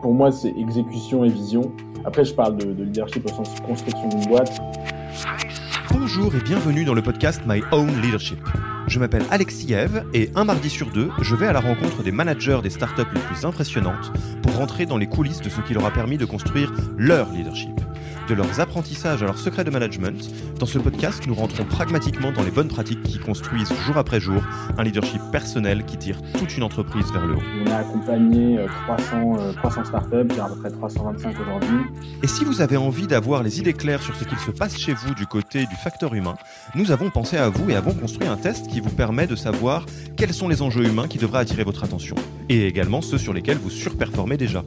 pour moi, c'est exécution et vision. Après, je parle de, de leadership au sens construction d'une boîte. Bonjour et bienvenue dans le podcast My Own Leadership. Je m'appelle Alexis Eve et un mardi sur deux, je vais à la rencontre des managers des startups les plus impressionnantes pour rentrer dans les coulisses de ce qui leur a permis de construire leur leadership de leurs apprentissages à leurs secrets de management, dans ce podcast, nous rentrons pragmatiquement dans les bonnes pratiques qui construisent jour après jour un leadership personnel qui tire toute une entreprise vers le haut. On a accompagné 300, euh, 300 euh, startups, il y a à peu près 325 aujourd'hui. Et si vous avez envie d'avoir les idées claires sur ce qu'il se passe chez vous du côté du facteur humain, nous avons pensé à vous et avons construit un test qui vous permet de savoir quels sont les enjeux humains qui devraient attirer votre attention, et également ceux sur lesquels vous surperformez déjà.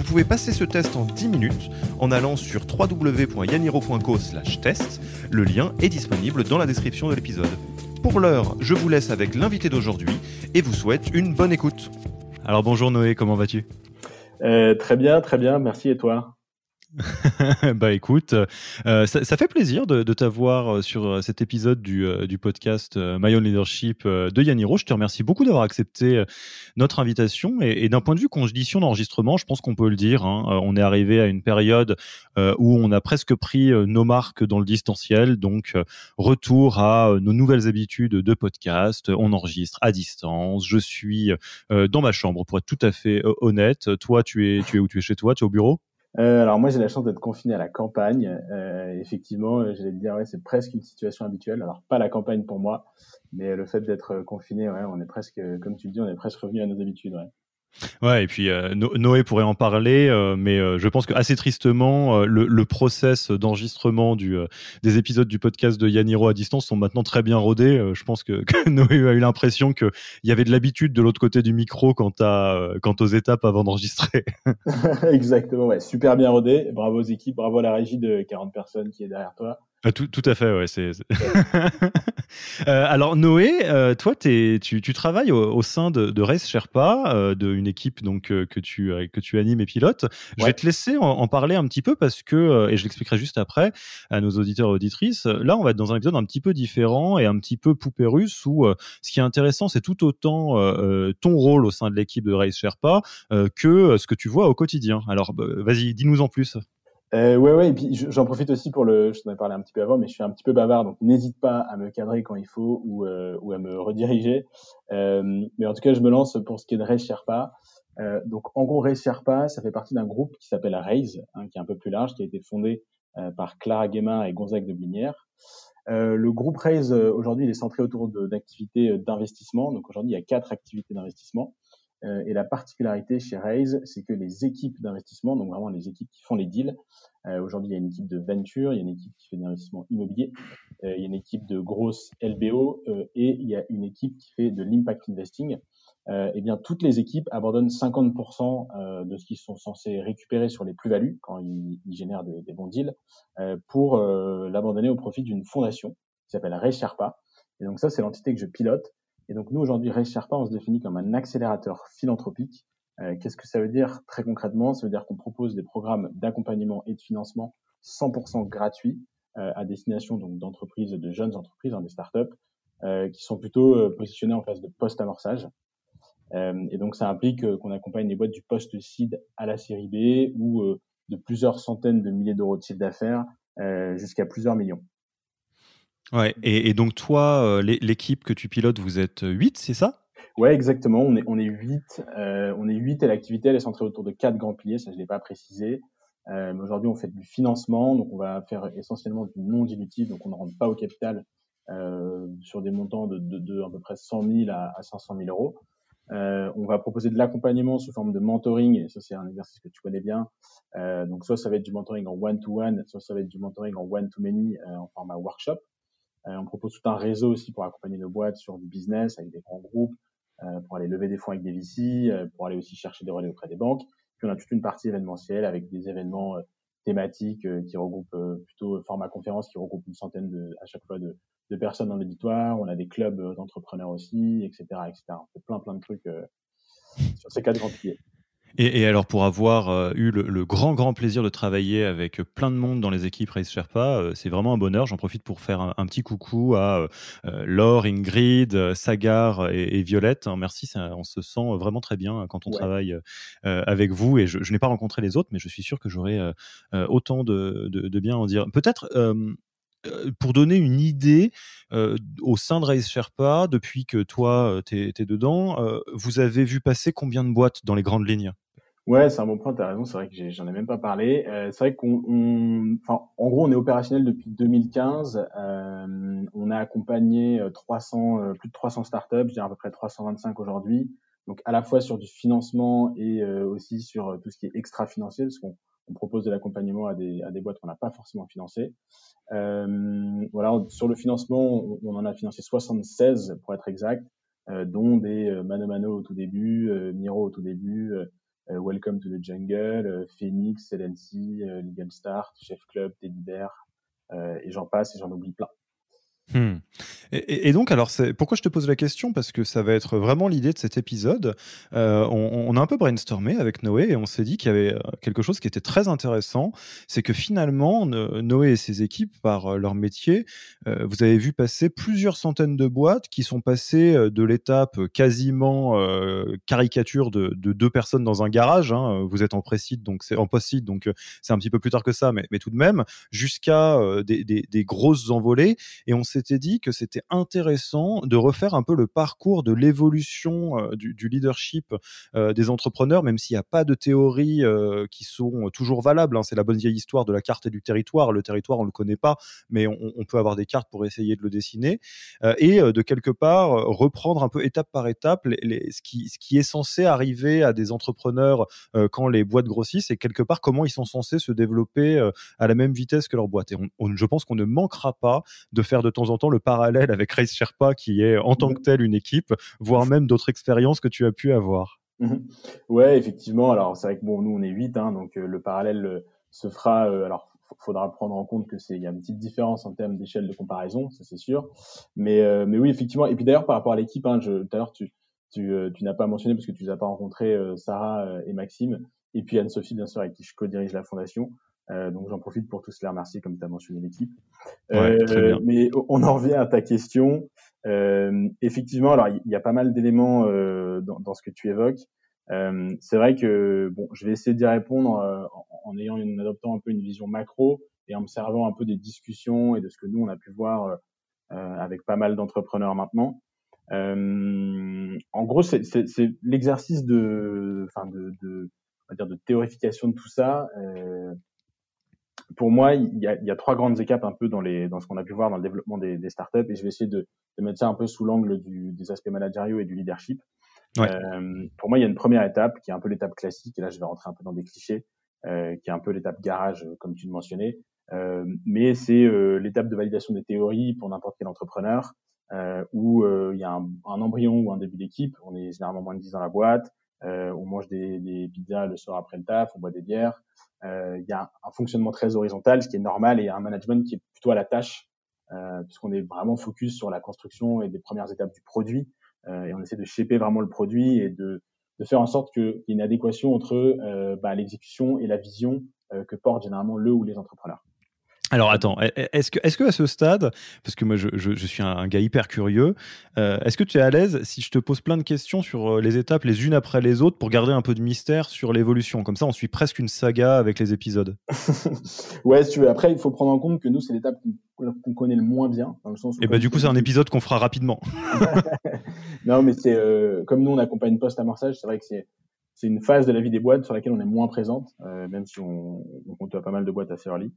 Vous pouvez passer ce test en 10 minutes en allant sur www.yaniro.co/test. Le lien est disponible dans la description de l'épisode. Pour l'heure, je vous laisse avec l'invité d'aujourd'hui et vous souhaite une bonne écoute. Alors bonjour Noé, comment vas-tu? Euh, Très bien, très bien, merci et toi? bah écoute, euh, ça, fait plaisir de, t'avoir euh, sur euh, cet épisode du, du podcast My Own Leadership de Yaniro. Je te remercie beaucoup d'avoir accepté notre invitation. Et, d'un point de vue condition d'enregistrement, je pense qu'on peut le dire. Hein, on est arrivé à une période où on a presque pris nos marques dans le distanciel. Donc, retour à nos nouvelles habitudes de podcast. On enregistre à distance. Je suis dans ma chambre, pour être tout à fait honnête. Toi, tu es, tu es où? Tu es chez toi? Tu es au bureau? Euh, alors moi j'ai la chance d'être confiné à la campagne. Euh, effectivement, j'allais te dire ouais, c'est presque une situation habituelle. Alors pas la campagne pour moi, mais le fait d'être confiné, ouais, on est presque, comme tu le dis, on est presque revenu à nos habitudes. Ouais. Ouais, et puis euh, Noé pourrait en parler, euh, mais euh, je pense que assez tristement, le, le, process d'enregistrement du, des épisodes du podcast de Yaniro à distance sont maintenant très bien rodés. je pense que, que, Noé a eu l'impression qu'il y avait de l'habitude de l'autre côté du micro quant, à, quant aux étapes avant d'enregistrer. Exactement, ouais, super bien rodé. Bravo aux équipes, bravo à la régie de 40 personnes qui est derrière toi. Ah, tout, tout, à fait, ouais. Euh, alors Noé, euh, toi, tu, tu, travailles au, sein de, de Race Sherpa, euh, d'une équipe donc euh, que tu que tu animes et pilotes. Je vais te laisser en, parler un petit peu parce que et je l'expliquerai juste après à nos auditeurs et auditrices. Là, on va être dans un épisode un petit peu différent et un petit peu poupée russe où ce qui est intéressant, c'est tout autant ton rôle au sein de l'équipe de Race Sherpa que ce que tu vois au quotidien. Alors, bah, vas-y, dis-nous en plus. Euh, ouais, ouais, et puis j'en profite aussi pour le, je t'en ai parlé un petit peu avant, mais je suis un petit peu bavard, donc n'hésite pas à me cadrer quand il faut ou, euh, à me rediriger. Euh, mais en tout cas, je me lance pour ce qui est de Raise Sherpa. Euh, donc en gros, Raise Sherpa, ça fait partie d'un groupe qui s'appelle Raise, hein, qui est un peu plus large, qui a été fondé par Clara Guémin et Gonzague de Blinière. Le groupe Raise, aujourd'hui, il est centré autour d'activités d'investissement. Donc aujourd'hui, il y a quatre activités d'investissement. Euh, et la particularité chez Raise, c'est que les équipes d'investissement, donc vraiment les équipes qui font les deals, euh, aujourd'hui il y a une équipe de venture, il y a une équipe qui fait de l'investissement immobilier, euh, il y a une équipe de grosse LBO et il y a une équipe qui fait de l'impact investing. et eh bien toutes les équipes abandonnent 50% de ce qu'ils sont censés récupérer sur les plus-values quand ils, génèrent des, des, bons deals pour l'abandonner au profit d'une fondation qui s'appelle Raise Sherpa. Et donc ça c'est l'entité que je pilote et donc nous, aujourd'hui, Race Sherpa, on se définit comme un accélérateur philanthropique. Euh, Qu'est-ce que ça veut dire très concrètement? Ça veut dire qu'on propose des programmes d'accompagnement et de financement 100% gratuits euh, à destination donc d'entreprises, de jeunes entreprises, hein, des startups, euh, qui sont plutôt euh, positionnées en phase de post-amorçage. Et donc ça implique qu'on accompagne les boîtes du post-seed à la série B ou de plusieurs centaines de milliers d'euros de chiffre d'affaires jusqu'à plusieurs millions. Ouais, et, donc toi, euh, l'équipe que tu pilotes, vous êtes 8, c'est ça? Ouais, exactement. On est, on est 8. Euh, on est 8 et l'activité, elle est centrée autour de quatre grands piliers, ça je ne l'ai pas précisé. Euh, aujourd'hui, on fait du financement, donc on va faire essentiellement du non dilutif, donc on ne rentre pas au capital euh, sur des montants de, de, à peu près 100 000 à, à 500 000 euros. Euh, on va proposer de l'accompagnement sous forme de mentoring, et ça c'est un exercice que tu connais bien. Euh, donc soit ça va être du mentoring en one-to-one, soit ça va être du mentoring en one-to-many euh, en format workshop. Euh, on propose tout un réseau aussi pour accompagner nos boîtes sur du business avec des grands groupes, euh, pour aller lever des fonds avec des VC, euh, pour aller aussi chercher des relais auprès des banques. Puis on a toute une partie événementielle avec des événements thématiques qui regroupent plutôt format conférence qui regroupe une centaine de, à chaque fois de, personnes dans l'auditoire. On a des clubs d'entrepreneurs aussi, etc., etc. On fait plein plein de trucs sur ces quatre grands piliers. Et, alors pour avoir euh, eu le, grand grand plaisir de travailler avec plein de monde dans les équipes Race Sherpa, euh, c'est vraiment un bonheur. J'en profite pour faire un, petit coucou à euh, Laure, Ingrid, Sagar et, Violette. Hein, merci, on se sent vraiment très bien quand on travaille avec vous. Et je, n'ai pas rencontré les autres, mais je suis sûr que j'aurai autant de, de, bien à en dire. Peut-être pour donner une idée, au sein de Race Sherpa, depuis que toi, tu es, dedans, vous avez vu passer combien de boîtes dans les grandes lignes? Ouais, c'est un bon point, tu as raison, c'est vrai que j'en ai, même pas parlé. c'est vrai qu'on, en gros, on est opérationnel depuis 2015. on a accompagné 300, plus de 300 startups, je dirais à peu près 325 aujourd'hui. Donc, à la fois sur du financement et aussi sur tout ce qui est extra-financier, parce qu'on propose de l'accompagnement à des, à des boîtes qu'on n'a pas forcément financées. Euh, voilà, sur le financement, on, en a financé 76 pour être exact, euh, dont des euh, Mano Mano au tout début, Miro au tout début, Welcome to the Jungle, Phoenix, LNC, Legal Start, Chef Club, Teddy Bear, et j'en passe et j'en oublie plein. Hmm. Et, donc, alors, pourquoi je te pose la question? Parce que ça va être vraiment l'idée de cet épisode. Euh, on, a un peu brainstormé avec Noé et on s'est dit qu'il y avait euh, quelque chose qui était très intéressant. C'est que finalement, Noé et ses équipes, par euh, leur métier, vous avez vu passer plusieurs centaines de boîtes qui sont passées de l'étape quasiment caricature de, deux personnes dans un garage. Hein. Vous êtes en donc c'est post-site, donc c'est un petit peu plus tard que ça, mais, tout de même, jusqu'à des, des grosses envolées. Et on s'est s'était dit que c'était intéressant de refaire un peu le parcours de l'évolution euh, du, leadership euh, des entrepreneurs, même s'il n'y a pas de théories euh, qui sont toujours valables. Hein. C'est la bonne vieille histoire de la carte et du territoire. Le territoire, on le connaît pas, mais on, peut avoir des cartes pour essayer de le dessiner et de quelque part reprendre un peu étape par étape les, ce, qui, ce qui est censé arriver à des entrepreneurs quand les boîtes grossissent et quelque part comment ils sont censés se développer à la même vitesse que leur boîte. Et je pense qu'on ne manquera pas de faire de temps en temps le parallèle avec Race Sherpa, qui est en tant que tel une équipe, voire même d'autres expériences que tu as pu avoir. Mhm. Ouais, effectivement. Alors, c'est vrai que bon, nous, on est 8, hein, donc euh, le parallèle euh, se fera. Euh, alors, faudra prendre en compte que c'est il y a une petite différence en termes d'échelle de comparaison, ça c'est sûr. Mais mais oui, effectivement. Et puis d'ailleurs, par rapport à l'équipe, hein, tout à l'heure, tu tu, tu n'as pas mentionné parce que tu n'as pas rencontré Sarah et Maxime, et puis Anne-Sophie, bien sûr, avec qui je co-dirige la fondation. Euh, donc j'en profite pour tous les remercier, comme tu as mentionné l'équipe. Euh, mais on en revient à ta question. Euh, effectivement, alors il y, a pas mal d'éléments dans, dans, ce que tu évoques. c'est vrai que bon, je vais essayer d'y répondre en, en, ayant une, en adoptant un peu une vision macro et en me servant un peu des discussions et de ce que nous on a pu voir avec pas mal d'entrepreneurs maintenant. Euh, en gros, c'est l'exercice de, enfin de, de, on va dire de théorification de tout ça. Euh, pour moi, il y, a, il y, a, trois grandes étapes un peu dans, les, dans ce qu'on a pu voir dans le développement des, des startups et je vais essayer de, de mettre ça un peu sous l'angle des aspects managériaux et du leadership. Ouais. Euh, pour moi, il y a une première étape qui est un peu l'étape classique et là, je vais rentrer un peu dans des clichés, euh, qui est un peu l'étape garage, comme tu le mentionnais. Euh, mais c'est euh, l'étape de validation des théories pour n'importe quel entrepreneur euh, où euh, il y a un, un, embryon ou un début d'équipe. On est généralement moins de 10 dans la boîte. On mange des, des pizzas le soir après le taf, on boit des bières. Euh, il y a un fonctionnement très horizontal, ce qui est normal, et un management qui est plutôt à la tâche, euh, puisqu'on est vraiment focus sur la construction et des premières étapes du produit, euh, et on essaie de shaper vraiment le produit et de, de faire en sorte qu'il y ait une adéquation entre bah, l'exécution et la vision que portent généralement le ou les entrepreneurs. Alors attends, est-ce que, est que à ce stade, parce que moi je, je, suis un, gars hyper curieux, euh, est-ce que tu es à l'aise si je te pose plein de questions sur euh, les étapes les unes après les autres pour garder un peu de mystère sur l'évolution? Comme ça, on suit presque une saga avec les épisodes. ouais, si tu veux. Après, il faut prendre en compte que nous, c'est l'étape qu'on connaît le moins bien, dans le sens. Et bah du coup, c'est un épisode qu'on fera rapidement. non, mais c'est euh, comme nous, on accompagne post-amorçage, c'est vrai que c'est c'est une phase de la vie des boîtes sur laquelle on est moins présente, même si on, on compte pas mal de boîtes assez early.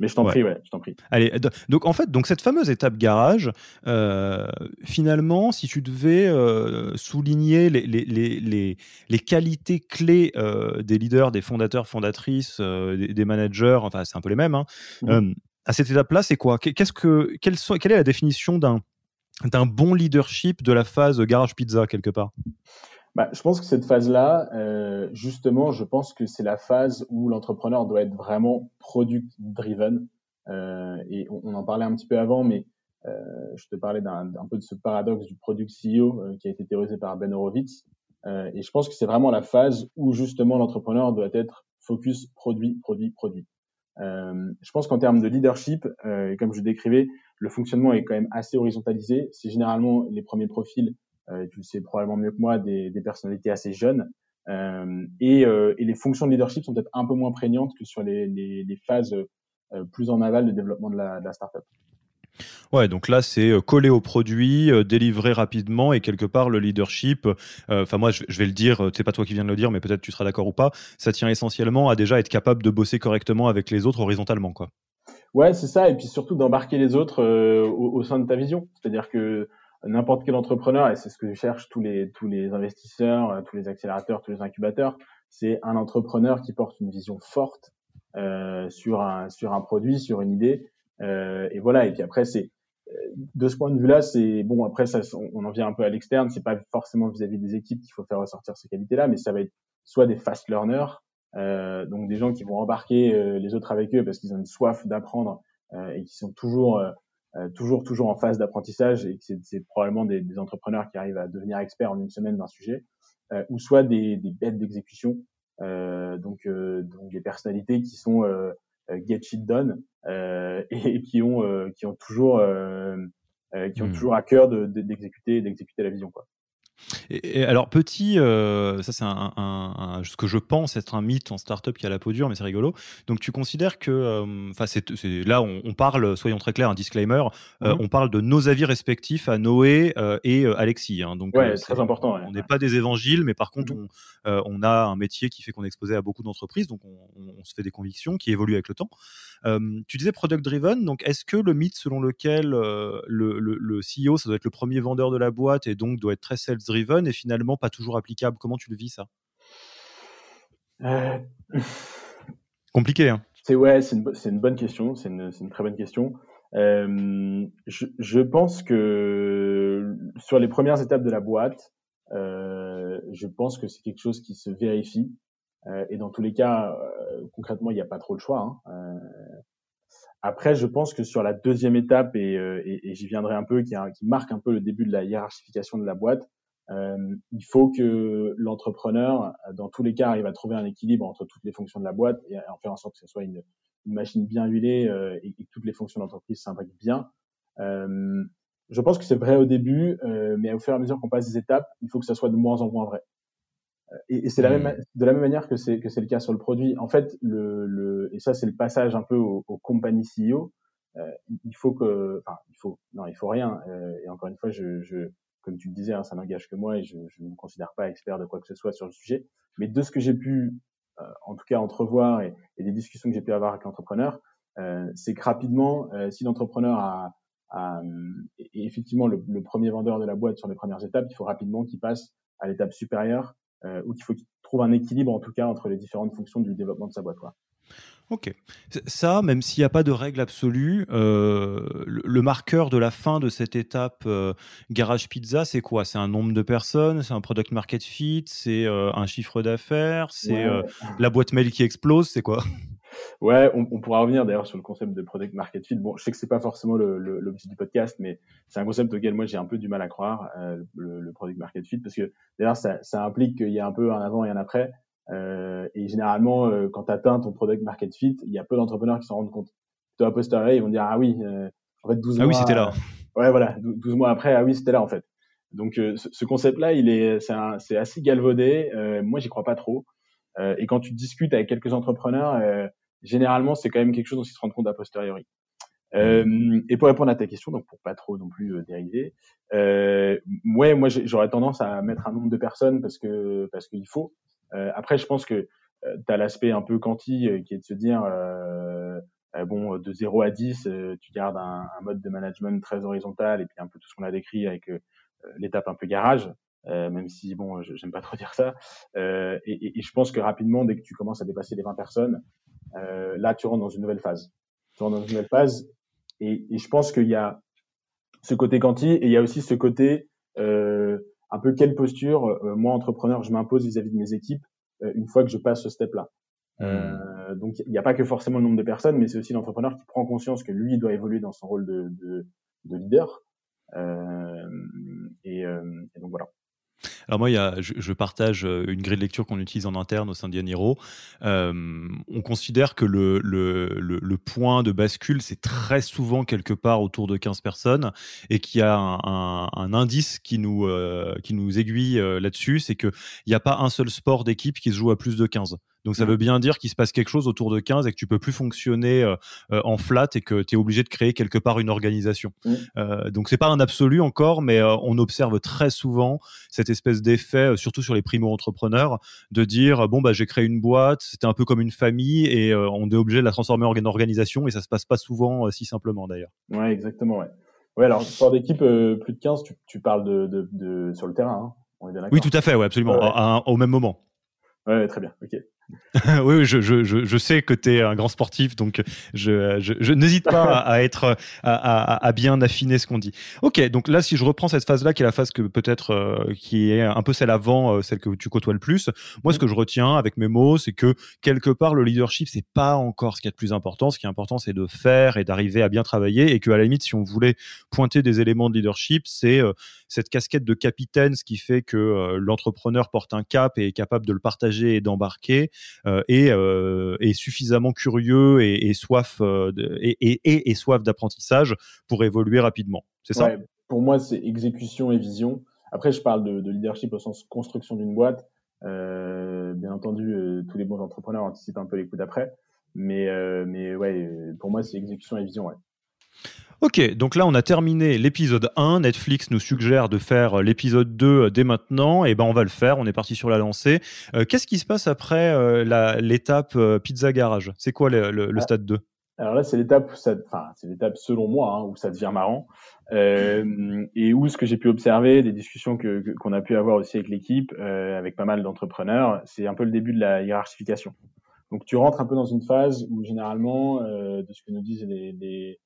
Mais je t'en prie, ouais, je t'en prie. Allez, donc en fait, donc cette fameuse étape garage, euh, finalement, si tu devais euh, souligner les, les, les, les, qualités clés euh, des leaders, des fondateurs, fondatrices, des, managers, enfin c'est un peu les mêmes, hein, mmh. à cette étape-là, c'est quoi? Qu'est-ce que quelle, quelle est la définition d'un d'un bon leadership de la phase garage pizza quelque part? Bah, je pense que cette phase-là, euh, justement, je pense que c'est la phase où l'entrepreneur doit être vraiment product-driven. Euh, et on, en parlait un petit peu avant, mais euh, je te parlais d'un peu de ce paradoxe du product CEO euh, qui a été théorisé par Ben Horowitz. et je pense que c'est vraiment la phase où justement l'entrepreneur doit être focus produit, produit, produit. je pense qu'en termes de leadership, comme je décrivais, le fonctionnement est quand même assez horizontalisé. C'est généralement les premiers profils, tu le sais probablement mieux que moi, des, des personnalités assez jeunes. Euh, et, et, les fonctions de leadership sont peut-être un peu moins prégnantes que sur les, les, les phases plus en aval de développement de la, de la startup. Ouais, donc là, c'est euh, coller au produit, euh, délivrer rapidement et quelque part le leadership. Euh, enfin, moi, je, vais le dire, c'est pas toi qui viens de le dire, mais peut-être tu seras d'accord ou pas. Ça tient essentiellement à déjà être capable de bosser correctement avec les autres horizontalement, quoi. Ouais, c'est ça, et puis surtout d'embarquer les autres au, sein de ta vision. C'est-à-dire que n'importe quel entrepreneur, et c'est ce que cherchent tous les tous les investisseurs, tous les accélérateurs, tous les incubateurs, c'est un entrepreneur qui porte une vision forte sur un sur un produit, sur une idée euh, et voilà. Et puis après, c'est de ce point de vue-là, c'est bon. Après, ça, on, en vient un peu à l'externe. C'est pas forcément vis-à-vis des équipes qu'il faut faire ressortir ces qualités-là, mais ça va être soit des fast learners, euh, donc des gens qui vont embarquer euh, les autres avec eux parce qu'ils ont une soif d'apprendre euh, et qui sont toujours, euh, toujours, toujours en phase d'apprentissage et que c'est probablement des, des, entrepreneurs qui arrivent à devenir experts en une semaine d'un sujet, ou soit des, des bêtes d'exécution, donc, donc des personnalités qui sont get shit done euh, et, qui ont euh, qui ont toujours euh, qui ont hmm. toujours à cœur d'exécuter d'exécuter la vision quoi. Et, alors, petit, euh, ça c'est un, un, ce que je pense être un mythe en startup qui a la peau dure, mais c'est rigolo. Donc, tu considères que, euh, enfin, c'est, là, on, parle, soyons très clairs, un disclaimer, euh, mhm. on parle de nos avis respectifs à Noé et Alexis. Hein, donc, ouais, très important. On n'est pas des évangiles, mais par contre, mhm. on, on, a un métier qui fait qu'on est exposé à beaucoup d'entreprises, donc on, se fait des convictions qui évoluent avec le temps. tu disais product driven, donc est-ce que le mythe selon lequel le, le, le CEO, ça doit être le premier vendeur de la boîte et donc doit être très sales driven et finalement pas toujours applicable. Comment tu le vis ça? Euh, Compliqué, hein C'est ouais, c'est une, une, bonne question. C'est une, une, très bonne question. Euh, je, je, pense que sur les premières étapes de la boîte, euh, je pense que c'est quelque chose qui se vérifie. Et dans tous les cas, concrètement, il n'y a pas trop le choix. Hein. Après, je pense que sur la deuxième étape, et, et, et j'y viendrai un peu, qui, qui, marque un peu le début de la hiérarchification de la boîte, euh, il faut que l'entrepreneur, dans tous les cas, arrive à trouver un équilibre entre toutes les fonctions de la boîte et en faire en sorte que ce soit une, une machine bien huilée euh, et, que toutes les fonctions de l'entreprise s'imbriquent bien. Euh, je pense que c'est vrai au début, euh, mais au fur et à mesure qu'on passe des étapes, il faut que ça soit de moins en moins vrai. Euh, et, et c'est la même, de la même manière que c'est que c'est le cas sur le produit. En fait, le, le et ça c'est le passage un peu au, au company CEO. Euh, il faut que, enfin, il faut, non, il faut rien. et encore une fois, je, je comme tu le disais, hein, ça n'engage que moi et je, ne me considère pas expert de quoi que ce soit sur le sujet. Mais de ce que j'ai pu, euh, en tout cas, entrevoir et, des discussions que j'ai pu avoir avec l'entrepreneur, euh, c'est que rapidement, euh, si l'entrepreneur a, a est effectivement le, le, premier vendeur de la boîte sur les premières étapes, il faut rapidement qu'il passe à l'étape supérieure ou qu'il faut qu'il trouve un équilibre en tout cas entre les différentes fonctions du développement de sa boîte. Quoi. Ok. Ça, même s'il n'y a pas de règle absolue, euh, le, marqueur de la fin de cette étape euh, garage pizza, c'est quoi? C'est un nombre de personnes, c'est un product market fit, c'est euh, un chiffre d'affaires, c'est la boîte mail qui explose, c'est quoi? Ouais, on, on, pourra revenir d'ailleurs sur le concept de product market fit. Bon, je sais que c'est pas forcément l'objectif du podcast, mais c'est un concept auquel moi j'ai un peu du mal à croire, le, le, product market fit, parce que d'ailleurs ça, ça implique qu'il y a un peu un avant et un après. Euh, et généralement, euh, quand tu atteins ton product market fit, il y a peu d'entrepreneurs qui s'en rendent compte. Toi, à posteriori, ils vont dire ah oui, euh, en fait 12 ah mois. oui, c'était là. ouais, voilà, 12 mois après, ah oui, c'était là en fait. Donc ce, ce concept-là, il est, c'est assez galvaudé. moi, j'y crois pas trop. et quand tu discutes avec quelques entrepreneurs, généralement, c'est quand même quelque chose dont ils se rendent compte a posteriori. Euh, et pour répondre à ta question, donc pour pas trop non plus euh, dériver, euh, ouais, moi j'aurais tendance à mettre un nombre de personnes parce que parce qu'il faut. Euh, après, je pense que euh, tu as l'aspect un peu quanti euh, qui est de se dire bon de 0 à 10, tu gardes un, un, mode de management très horizontal et puis un peu tout ce qu'on a décrit avec l'étape un peu garage. Euh, même si bon, j'aime pas trop dire ça. Euh, et, et, je pense que rapidement, dès que tu commences à dépasser les 20 personnes, euh, là, tu rentres dans une nouvelle phase. Tu rentres dans une nouvelle phase, et, et je pense qu'il y a ce côté quanti et il y a aussi ce côté un peu quelle posture, euh, moi entrepreneur, je m'impose vis-à-vis de mes équipes euh, une fois que je passe ce step-là. Hmm. Euh, donc il n'y a pas que forcément le nombre de personnes, mais c'est aussi l'entrepreneur qui prend conscience que lui doit évoluer dans son rôle de, de, de leader. Euh, et, et, donc voilà. Alors moi, il y a, je, partage une grille de lecture qu'on utilise en interne au sein d'Yaniro. Euh, on considère que le, le, le, point de bascule, c'est très souvent quelque part autour de 15 personnes et qu'il y a un, un, indice qui nous, qui nous aiguille là-dessus, c'est qu'il n'y a pas un seul sport d'équipe qui se joue à plus de 15. Donc ça mmh. veut bien dire qu'il se passe quelque chose autour de 15 et que tu peux plus fonctionner euh, euh, en flat et que tu es obligé de créer quelque part une organisation. Mmh. Euh, donc c'est pas un absolu encore, mais on observe très souvent cette espèce d'effet, surtout sur les primo-entrepreneurs, de dire bon bah j'ai créé une boîte, c'était un peu comme une famille et on est obligé de la transformer en organisation et ça se passe pas souvent si simplement d'ailleurs. Ouais, exactement. Ouais. Ouais, alors sport d'équipe plus de 15, tu, parles de, sur le terrain. Hein. oui, tout à fait, ouais, absolument, au même moment. Ouais, très bien. Ok. oui, je, je, je, sais que tu es un grand sportif, donc je, je, n'hésite pas à, être à, à, bien affiner ce qu'on dit. Ok, donc là, si je reprends cette phase-là, qui est la phase que peut-être euh, qui est un peu celle avant, euh, celle que tu côtoies le plus. Moi, ce que je retiens avec mes mots, c'est que quelque part, le leadership, c'est pas encore ce qui est le plus important. Ce qui est important, c'est de faire et d'arriver à bien travailler, et que à la limite, si on voulait pointer des éléments de leadership, c'est euh, cette casquette de capitaine, ce qui fait que l'entrepreneur porte un cap et est capable de le partager et d'embarquer euh, euh, est, suffisamment curieux et, soif euh, et, soif d'apprentissage pour évoluer rapidement. C'est ça? Pour moi, c'est exécution et vision. Après, je parle de, leadership au sens construction d'une boîte. bien entendu, tous les bons entrepreneurs anticipent un peu les coups d'après. Mais, mais ouais, pour moi, c'est exécution et vision. Ouais. Ok, donc là on a terminé l'épisode 1. Netflix nous suggère de faire l'épisode 2 dès maintenant. Et ben on va le faire. On est parti sur la lancée. Euh, qu'est-ce qui se passe après euh, l'étape euh, pizza garage? C'est quoi le, ah. stade 2 alors là, c'est l'étape, enfin, c'est l'étape selon moi hein, où ça devient marrant et où ce que j'ai pu observer, des discussions que qu'on a pu avoir aussi avec l'équipe, avec pas mal d'entrepreneurs, c'est un peu le début de la hiérarchification. Donc tu rentres un peu dans une phase où généralement, de ce que nous disent les, les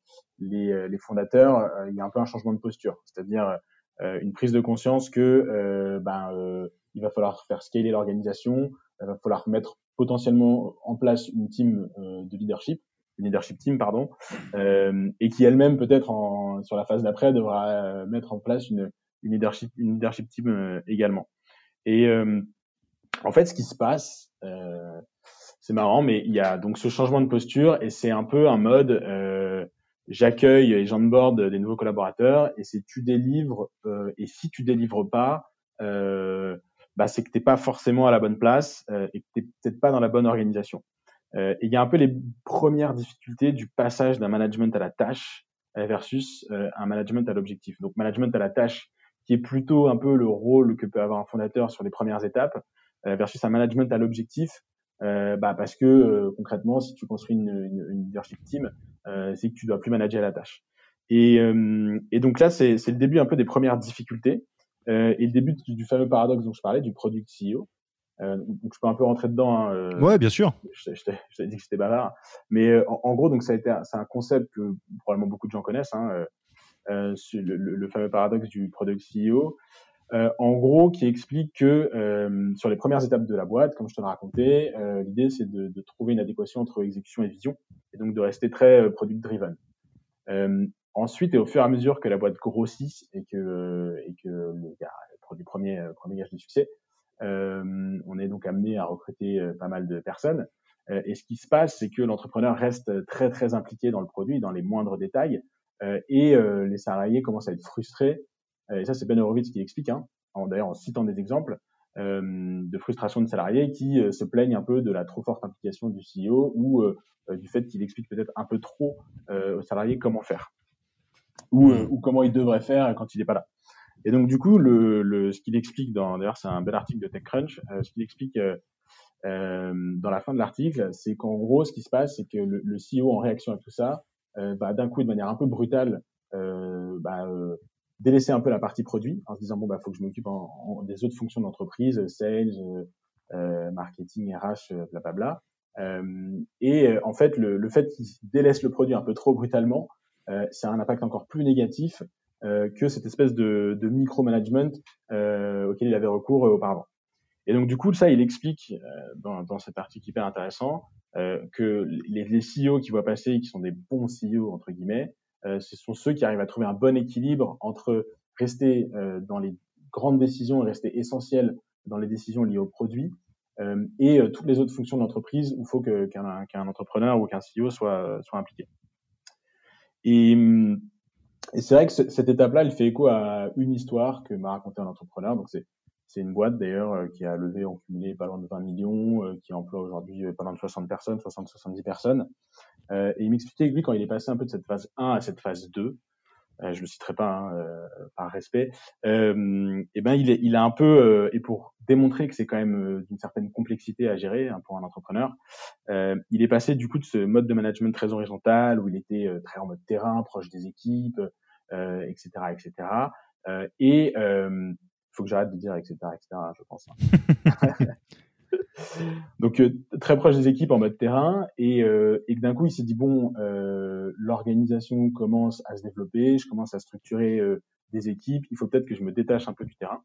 les, euh, les fondateurs, euh, il y a un peu un changement de posture, c'est-à-dire euh, une prise de conscience que ben, il va falloir faire scaler l'organisation, il va falloir mettre potentiellement en place une team de leadership, une leadership team pardon, euh, et qui elle-même peut-être sur la phase d'après devra mettre en place une, une leadership une leadership team également. Et en fait, ce qui se passe, c'est marrant, mais il y a donc ce changement de posture et c'est un peu un mode j'accueille et j'onboard des nouveaux collaborateurs et c'est tu délivres euh, et si tu délivres pas euh, bah, c'est que t'es pas forcément à la bonne place euh, et que t'es peut-être pas dans la bonne organisation. Euh, et il y a un peu les premières difficultés du passage d'un management à la tâche euh, versus un management à l'objectif. Donc management à la tâche qui est plutôt un peu le rôle que peut avoir un fondateur sur les premières étapes versus un management à l'objectif euh, bah parce que euh, concrètement, si tu construis une, une, une leadership team, euh, c'est que tu dois plus manager à la tâche. Et, et donc là, c'est le début un peu des premières difficultés et le début du, fameux paradoxe dont je parlais, du product CEO. donc je peux un peu rentrer dedans. Hein, ouais, bien sûr. Je, je t'ai dit que c'était bavard, mais en, gros, donc ça a été, c'est un concept que probablement beaucoup de gens connaissent, hein, le, le, le, fameux paradoxe du product CEO. Euh, en gros, qui explique que euh, sur les premières étapes de la boîte, comme je te l'ai raconté, euh, l'idée c'est de, de, trouver une adéquation entre exécution et vision, et donc de rester très product driven. ensuite, et au fur et à mesure que la boîte grossit et que, et que le, premier, premier gage de succès, on est donc amené à recruter pas mal de personnes. et ce qui se passe, c'est que l'entrepreneur reste très très impliqué dans le produit, dans les moindres détails, et les salariés commencent à être frustrés euh, et ça, c'est Ben Horowitz qui l'explique, hein, d'ailleurs en citant des exemples euh, de frustration de salariés qui euh, se plaignent un peu de la trop forte implication du CEO ou du fait qu'il explique peut-être un peu trop aux salariés comment faire ou, hmm. ou comment il devrait faire quand il n'est pas là. Et donc du coup, le, le ce qu'il explique dans, d'ailleurs c'est un bel article de TechCrunch, ce qu'il explique euh, dans la fin de l'article, c'est qu'en gros, ce qui se passe, c'est que le, le, CEO en réaction à tout ça, euh, bah, d'un coup, de manière un peu brutale, euh, bah, délaisser un peu la partie produit en se disant bon bah faut que je m'occupe des autres fonctions d'entreprise, sales, euh, euh marketing, RH, euh, blablabla. Euh, et euh, en fait le, le fait qu'il délaisse le produit un peu trop brutalement, euh, ça un impact encore plus négatif que cette espèce de, de micromanagement auquel il avait recours auparavant. Et donc du coup ça il explique dans, dans cet article hyper intéressant que les, les CEO qui voient passer, qui sont des bons CEO entre guillemets, ce sont ceux qui arrivent à trouver un bon équilibre entre rester euh, dans les grande décision est restée essentielle dans les décisions liées au produit. Euh, et euh, toutes les autres fonctions de l'entreprise où il faut qu'un entrepreneur ou qu'un CEO soit, soit impliqué. Et, et c'est vrai que cette étape-là, elle fait écho à une histoire que m'a raconté un entrepreneur. Donc c'est une boîte d'ailleurs euh, qui a levé en cumulé pas loin de 20 millions, qui emploie aujourd'hui pas loin de 60 personnes, 60-70 personnes. Et il m'expliquait que lui, quand il est passé un peu de cette phase 1 à cette phase 2, euh, je le citerai pas hein, euh, par respect, euh, et ben il, est, il a un peu et pour démontrer que c'est quand même d'une certaine complexité à gérer hein, pour un entrepreneur, il est passé du coup de ce mode de management très horizontal où il était très en mode terrain, proche des équipes, etc., etc. et il faut que j'arrête de dire etc., etc. Je pense. Hein. Donc euh, très proche des équipes en mode terrain et, euh, et d'un coup il s'est dit bon euh, l'organisation commence à se développer, je commence à structurer des équipes, il faut peut-être que je me détache un peu du terrain.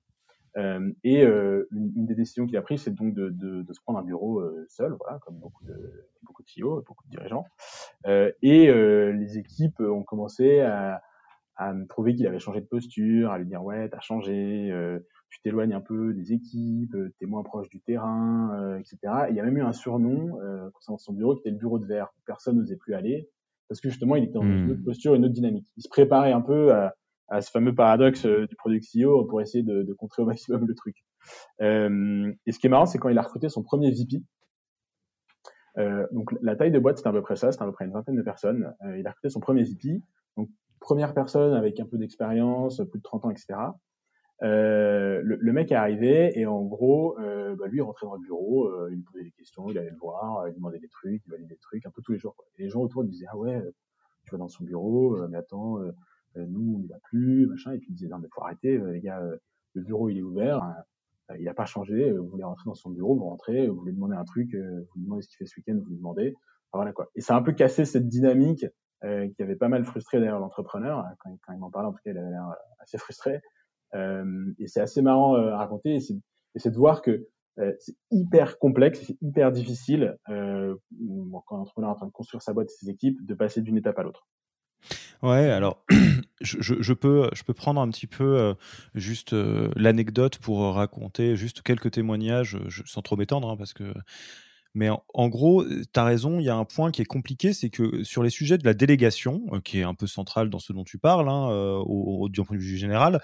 Et une, des décisions qu'il a prises c'est donc de, de, de, se prendre un bureau seul, voilà comme beaucoup de beaucoup de CEO, beaucoup de dirigeants. et les équipes ont commencé à, me prouver qu'il avait changé de posture, à lui dire ouais t'as changé tu t'éloignes un peu des équipes, euh, tu es moins proche du terrain, euh, etc. il y a même eu un surnom euh, concernant son bureau qui était le bureau de verre. Personne n'osait plus aller parce que justement, il était dans une autre hmm. posture, une autre dynamique. Il se préparait un peu à, à ce fameux paradoxe du product CEO pour essayer de, de contrer au maximum le truc. Euh, et ce qui est marrant, c'est quand il a recruté son premier VP. Euh, donc la taille de boîte, c'était à peu près ça, c'était à peu près une vingtaine de personnes. il a recruté son premier VP, donc première personne avec un peu d'expérience, plus de 30 ans, etc. Euh, le, mec est arrivé et en gros, euh, bah, lui il rentrait dans le bureau, euh, il posait des questions, il allait le voir, il demandait des trucs, il validait des trucs, un peu tous les jours. Et les gens autour disaient ah ouais, tu vas dans son bureau, mais attends, nous on n'y va plus, machin. Et puis il disait non mais faut arrêter, les gars, le bureau il est ouvert, il n'a pas changé. Vous voulez rentrer dans son bureau, vous rentrez, vous voulez demander un truc, vous lui demandez ce qu'il fait ce week-end, vous lui demandez. Voilà quoi. Et ça a un peu cassé cette dynamique qui avait pas mal frustré d'ailleurs l'entrepreneur quand, quand il m'en parlait. En tout cas, il avait l'air assez frustré. Euh, et c'est assez marrant euh, à raconter, et c'est de voir que euh, c'est hyper complexe, c'est hyper difficile euh, quand un entrepreneur est en train de construire sa boîte et ses équipes, de passer d'une étape à l'autre. Ouais, alors je, peux, je peux prendre un petit peu juste l'anecdote pour raconter juste quelques témoignages, sans trop m'étendre, hein, parce que mais en, gros, tu as raison, il y a un point qui est compliqué, c'est que sur les sujets de la délégation, euh, qui est un peu central dans ce dont tu parles, hein, euh, au, du point de vue général,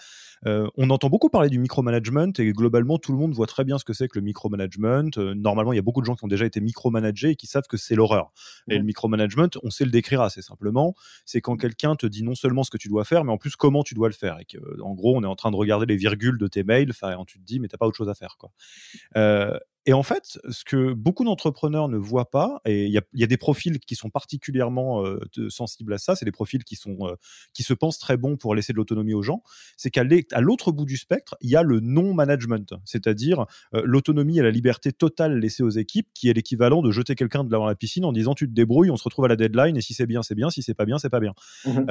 euh, on entend beaucoup parler du micromanagement et globalement, tout le monde voit très bien ce que c'est que le micromanagement. normalement, il y a beaucoup de gens qui ont déjà été micromanagés et qui savent que c'est l'horreur. Et le micromanagement, on sait le décrire assez simplement. C'est quand quelqu'un te dit non seulement ce que tu dois faire, mais en plus comment tu dois le faire. Et que, en gros, on est en train de regarder les virgules de tes mails, et tu te dis, mais t'as pas autre chose à faire. Quoi. Et en fait, ce que beaucoup d'entrepreneurs ne voient pas, et il y a, y a, des profils qui sont particulièrement euh, sensibles à ça, c'est des profils qui sont euh, qui se pensent très bons pour laisser de l'autonomie aux gens, c'est qu'à l'autre bout du spectre, il y a le non-management, c'est-à-dire euh, l'autonomie et la liberté totale laissée aux équipes, qui est l'équivalent de jeter quelqu'un de dans la piscine en disant tu te débrouilles, on se retrouve à la deadline, et si c'est bien, c'est bien, si c'est pas bien, c'est pas bien. Mmh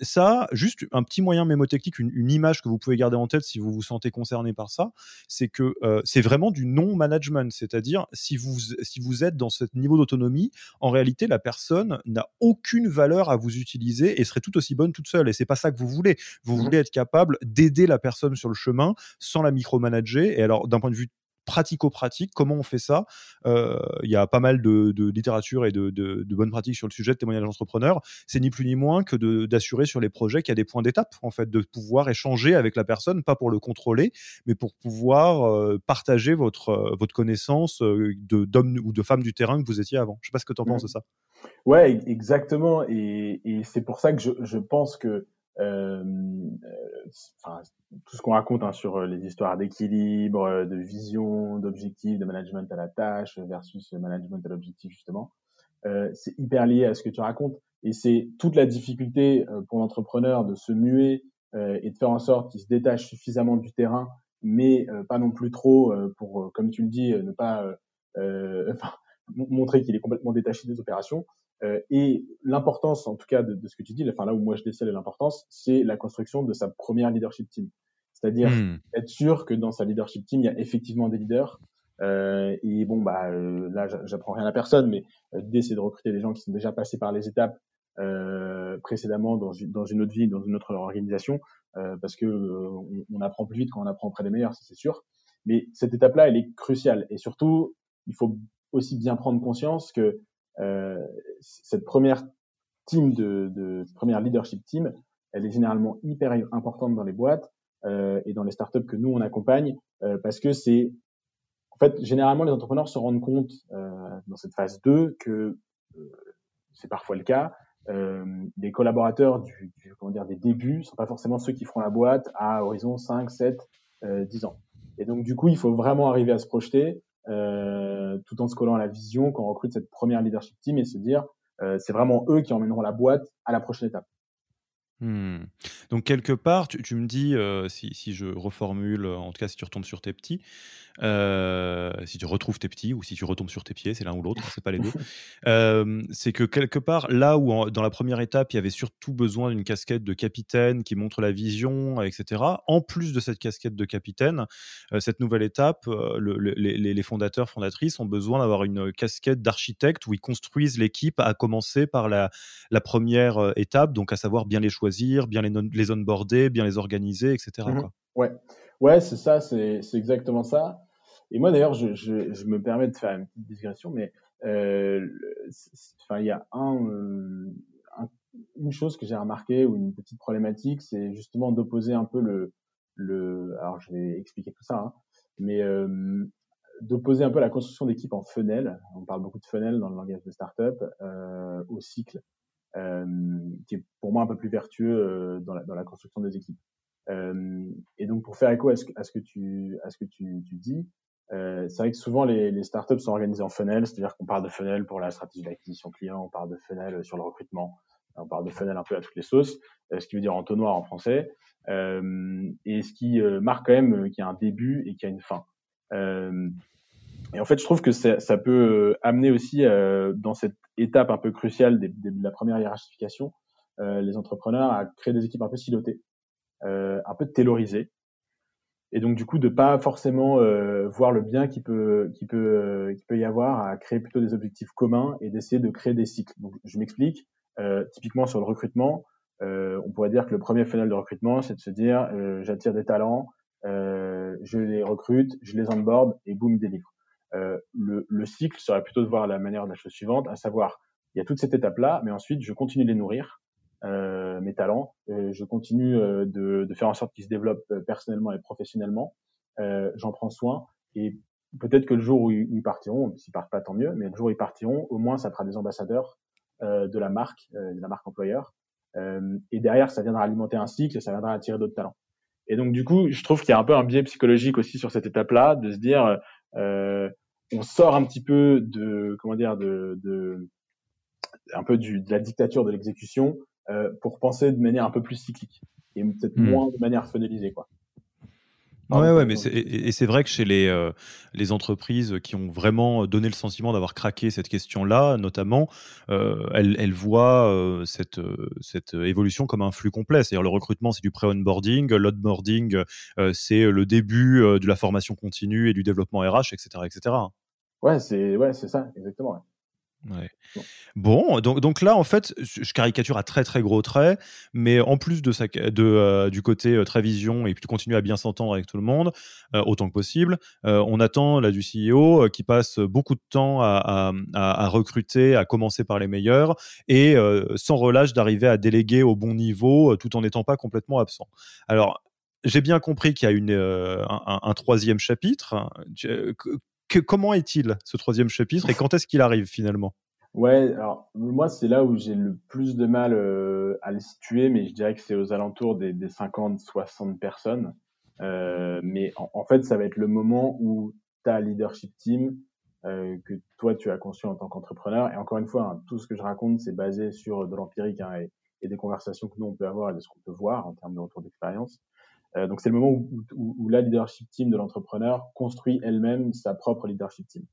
ça, juste un petit moyen mémotechnique, une, une, image que vous pouvez garder en tête si vous vous sentez concerné par ça, c'est que c'est vraiment du non-management c'est-à-dire si vous, si vous êtes dans ce niveau d'autonomie, en réalité, la personne n'a aucune valeur à vous utiliser et serait tout aussi bonne toute seule. Et c'est pas ça que vous voulez. Vous mmh voulez être capable d'aider la personne sur le chemin sans la micromanager. Et alors, d'un point de vue pratico-pratique. Comment on fait ça? Euh, Il y a pas mal de, littérature et de, bonnes pratiques sur le sujet de témoignage d'entrepreneurs. C'est ni plus ni moins que d'assurer sur les projets qu'il y a des points d'étape, en fait, de pouvoir échanger avec la personne, pas pour le contrôler, mais pour pouvoir euh, partager votre, euh, votre connaissance d'homme ou de femme du terrain que vous étiez avant. Je sais pas ce que tu en penses de ça. Ouais, exactement. Et, c'est pour ça que je, je pense que enfin, tout ce qu'on raconte hein, sur euh, les histoires d'équilibre, euh, de vision, d'objectif, de management à la tâche versus management à l'objectif justement, euh, c'est hyper lié à ce que tu racontes et c'est toute la difficulté pour l'entrepreneur de se muer et de faire en sorte qu'il se détache suffisamment du terrain, mais pas non plus trop pour, comme tu le dis, ne pas enfin, montrer qu'il est complètement détaché des opérations. Euh, et l'importance, en tout cas, de, de, ce que tu dis, enfin là où moi je décèle l'importance, c'est la construction de sa première leadership team. C'est-à-dire hmm. être sûr que dans sa leadership team, il y a effectivement des leaders. Euh, et bon, bah euh, là, j'apprends rien à personne, mais euh, l'idée c'est de recruter des gens qui sont déjà passés par les étapes précédemment dans, dans, une autre vie, dans une autre organisation, parce que on, apprend plus vite quand on apprend auprès des meilleurs, c'est sûr. Mais cette étape-là, elle est cruciale. Et surtout, il faut aussi bien prendre conscience que cette première team de, de première leadership team, elle est généralement hyper importante dans les boîtes euh, et dans les startups que nous on accompagne euh, parce que c'est en fait généralement les entrepreneurs se rendent compte euh, dans cette phase 2 que euh, c'est parfois le cas euh, les collaborateurs du, du, comment dire des débuts sont pas forcément ceux qui feront la boîte à horizon 5 7 10 ans. Et donc du coup il faut vraiment arriver à se projeter tout en se collant à la vision quand on recrute cette première leadership team et se dire euh, c'est vraiment eux qui emmèneront la boîte à la prochaine étape. Hmm. Donc quelque part, tu, me dis, euh, si, si, je reformule, en tout cas si tu retombes sur tes petits, euh, si tu retrouves tes petits ou si tu retombes sur tes pieds, c'est l'un ou l'autre, c'est pas les deux. Euh, c'est que quelque part, là où dans la première étape, il y avait surtout besoin d'une casquette de capitaine qui montre la vision, etc. En plus de cette casquette de capitaine, euh, cette nouvelle étape, les, fondateurs, fondatrices ont besoin d'avoir une casquette d'architecte où ils construisent l'équipe, à commencer par la, première étape, donc à savoir bien les choisir, bien les, les onboarder, bien les organiser, etc. Mmh ouais. Ouais, c'est ça, c'est exactement ça. Et moi, d'ailleurs, je, je, je, me permets de faire une petite digression, mais euh, il y a un, euh, une chose que j'ai remarqué ou une petite problématique, c'est justement d'opposer un peu le, le, alors je vais expliquer tout ça, hein, mais euh, d'opposer un peu la construction d'équipe en funnel. On parle beaucoup de funnel dans le langage de startup euh, au cycle, qui est pour moi un peu plus vertueux euh, dans la, dans la construction des équipes. Euh, et donc pour faire écho à ce, à ce que tu à ce que tu, tu dis, euh, c'est vrai que souvent les, les, startups sont organisées en funnel, c'est-à-dire qu'on parle de funnel pour la stratégie d'acquisition client, on parle de funnel sur le recrutement, on parle de funnel un peu à toutes les sauces, euh, ce qui veut dire entonnoir en français, euh, et ce qui euh, marque quand même qu'il y a un début et qu'il y a une fin. Euh, et en fait, je trouve que ça, ça peut amener aussi dans cette étape un peu cruciale de la première hiérarchification, les entrepreneurs à créer des équipes un peu silotées, un peu taylorisées, et donc du coup de pas forcément euh, voir le bien qui peut qui peut euh, qui peut y avoir à créer plutôt des objectifs communs et d'essayer de créer des cycles. Donc je m'explique. Euh, typiquement sur le recrutement, euh, on pourrait dire que le premier funnel de recrutement, c'est de se dire j'attire des talents, je les recrute, je les onboard et boum délivre. Le, le cycle serait plutôt de voir la manière de la chose suivante, à savoir il y a toute cette étape là, mais ensuite je continue de les nourrir euh, mes talents. je continue euh, de, de, faire en sorte qu'ils se développent euh, personnellement et professionnellement. J'en prends soin et peut-être que le jour où ils partiront, s'ils partent pas tant mieux, mais le jour où ils partiront, au moins ça fera des ambassadeurs de la marque, de la marque employeur. et derrière, ça viendra alimenter un cycle, et ça viendra attirer d'autres talents. Et donc du coup, je trouve qu'il y a un peu un biais psychologique aussi sur cette étape-là, de se dire, euh, on sort un petit peu de, comment dire, de, de un peu du, de la dictature de l'exécution euh, pour penser de manière un peu plus cyclique et peut-être hmm. moins de manière funnalisée, quoi. Ouais, ouais, mais c'est, et, c'est vrai que chez les, euh, les entreprises qui ont vraiment donné le sentiment d'avoir craqué cette question-là, notamment, euh, elles, elles, voient euh, cette, cette évolution comme un flux complet. C'est-à-dire le recrutement, c'est du pré-onboarding, l'onboarding, c'est le début de la formation continue et du développement RH, etc. etc. Ouais, c'est ouais, c'est ça, exactement. Bon, donc, donc là, en fait, je caricature à très très gros traits, mais en plus de, sa, de euh, du côté euh, très vision et puis de continuer à bien s'entendre avec tout le monde, euh, autant que possible, on attend là du CEO qui passe beaucoup de temps à, à, à, recruter, à commencer par les meilleurs et sans relâche d'arriver à déléguer au bon niveau tout en n'étant pas complètement absent. Alors, j'ai bien compris qu'il y a une, un, un, troisième chapitre comment est-il ce troisième chapitre et quand est-ce qu'il arrive finalement? Ouais, alors moi c'est là où j'ai le plus de mal euh, à le situer, mais je dirais que c'est aux alentours des, des 50-60 personnes. Euh, mais en, fait, ça va être le moment où ta leadership team euh, que toi tu as conçu en tant qu'entrepreneur. Et encore une fois, hein, tout ce que je raconte, c'est basé sur de l'empirique hein, et, et, des conversations que nous on peut avoir et de ce qu'on peut voir en termes de retour d'expérience. Euh, donc c'est le moment où, où, où, la leadership team de l'entrepreneur construit elle-même sa propre leadership team.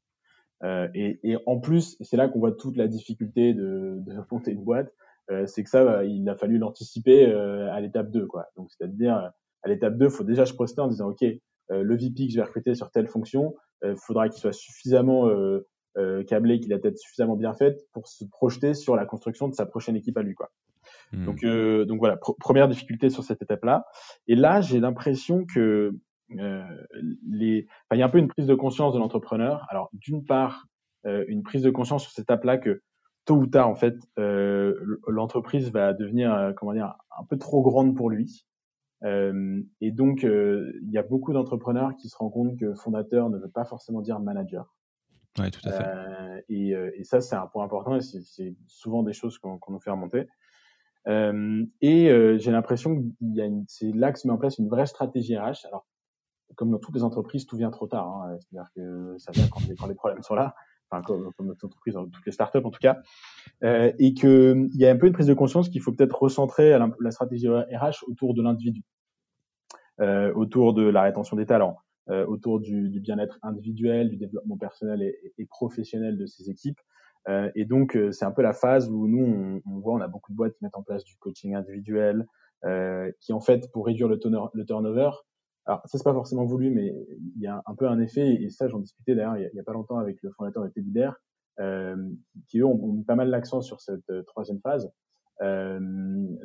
Euh, et, et, en plus, c'est là qu'on voit toute la difficulté de, de monter une boîte, euh, c'est que ça, bah, il a fallu l'anticiper euh, à l'étape 2. Quoi. Donc c'est-à-dire, à l'étape 2, il faut déjà se projeter en disant, OK, euh, le VP que je vais recruter sur telle fonction, il faudra qu'il soit suffisamment câblée, qu'il a peut-être suffisamment bien faite pour se projeter sur la construction de sa prochaine équipe à lui, quoi. Hmm. Donc, donc voilà, première difficulté sur cette étape-là. Et là, j'ai l'impression que euh, les, il y a un peu une prise de conscience de l'entrepreneur. Alors, d'une part, euh, une prise de conscience sur cette étape-là que tôt ou tard, en fait, euh, l'entreprise va devenir, comment dire, un peu trop grande pour lui. et donc, il y a beaucoup d'entrepreneurs qui se rendent compte que fondateur ne veut pas forcément dire manager. Ouais, tout à fait. Et, et, ça, c'est un point important et c'est souvent des choses qu'on nous fait remonter. Euh, et j'ai l'impression qu'il y a c'est là que se met en place une vraie stratégie RH. Alors, comme dans toutes les entreprises, tout vient trop tard. Hein. C'est-à-dire que ça vient quand les, quand les problèmes sont là. Enfin, comme, comme notre entreprise, dans toutes les startups en tout cas, euh, et qu'il y a un peu une prise de conscience qu'il faut peut-être recentrer la, la, stratégie RH autour de l'individu, euh, autour de la rétention des talents, euh, autour du, du bien-être individuel, du développement personnel et, et, professionnel de ses équipes. Euh, et donc, euh, c'est un peu la phase où nous, on, on, voit, on a beaucoup de boîtes qui mettent en place du coaching individuel, euh, qui en fait, pour réduire le, le turnover, alors, ça, c'est pas forcément voulu, mais il y a un peu un effet, et ça, j'en discutais d'ailleurs il, y a pas longtemps avec le fondateur de Teddy Bear, euh, qui eux ont, mis pas mal l'accent sur cette euh, troisième phase,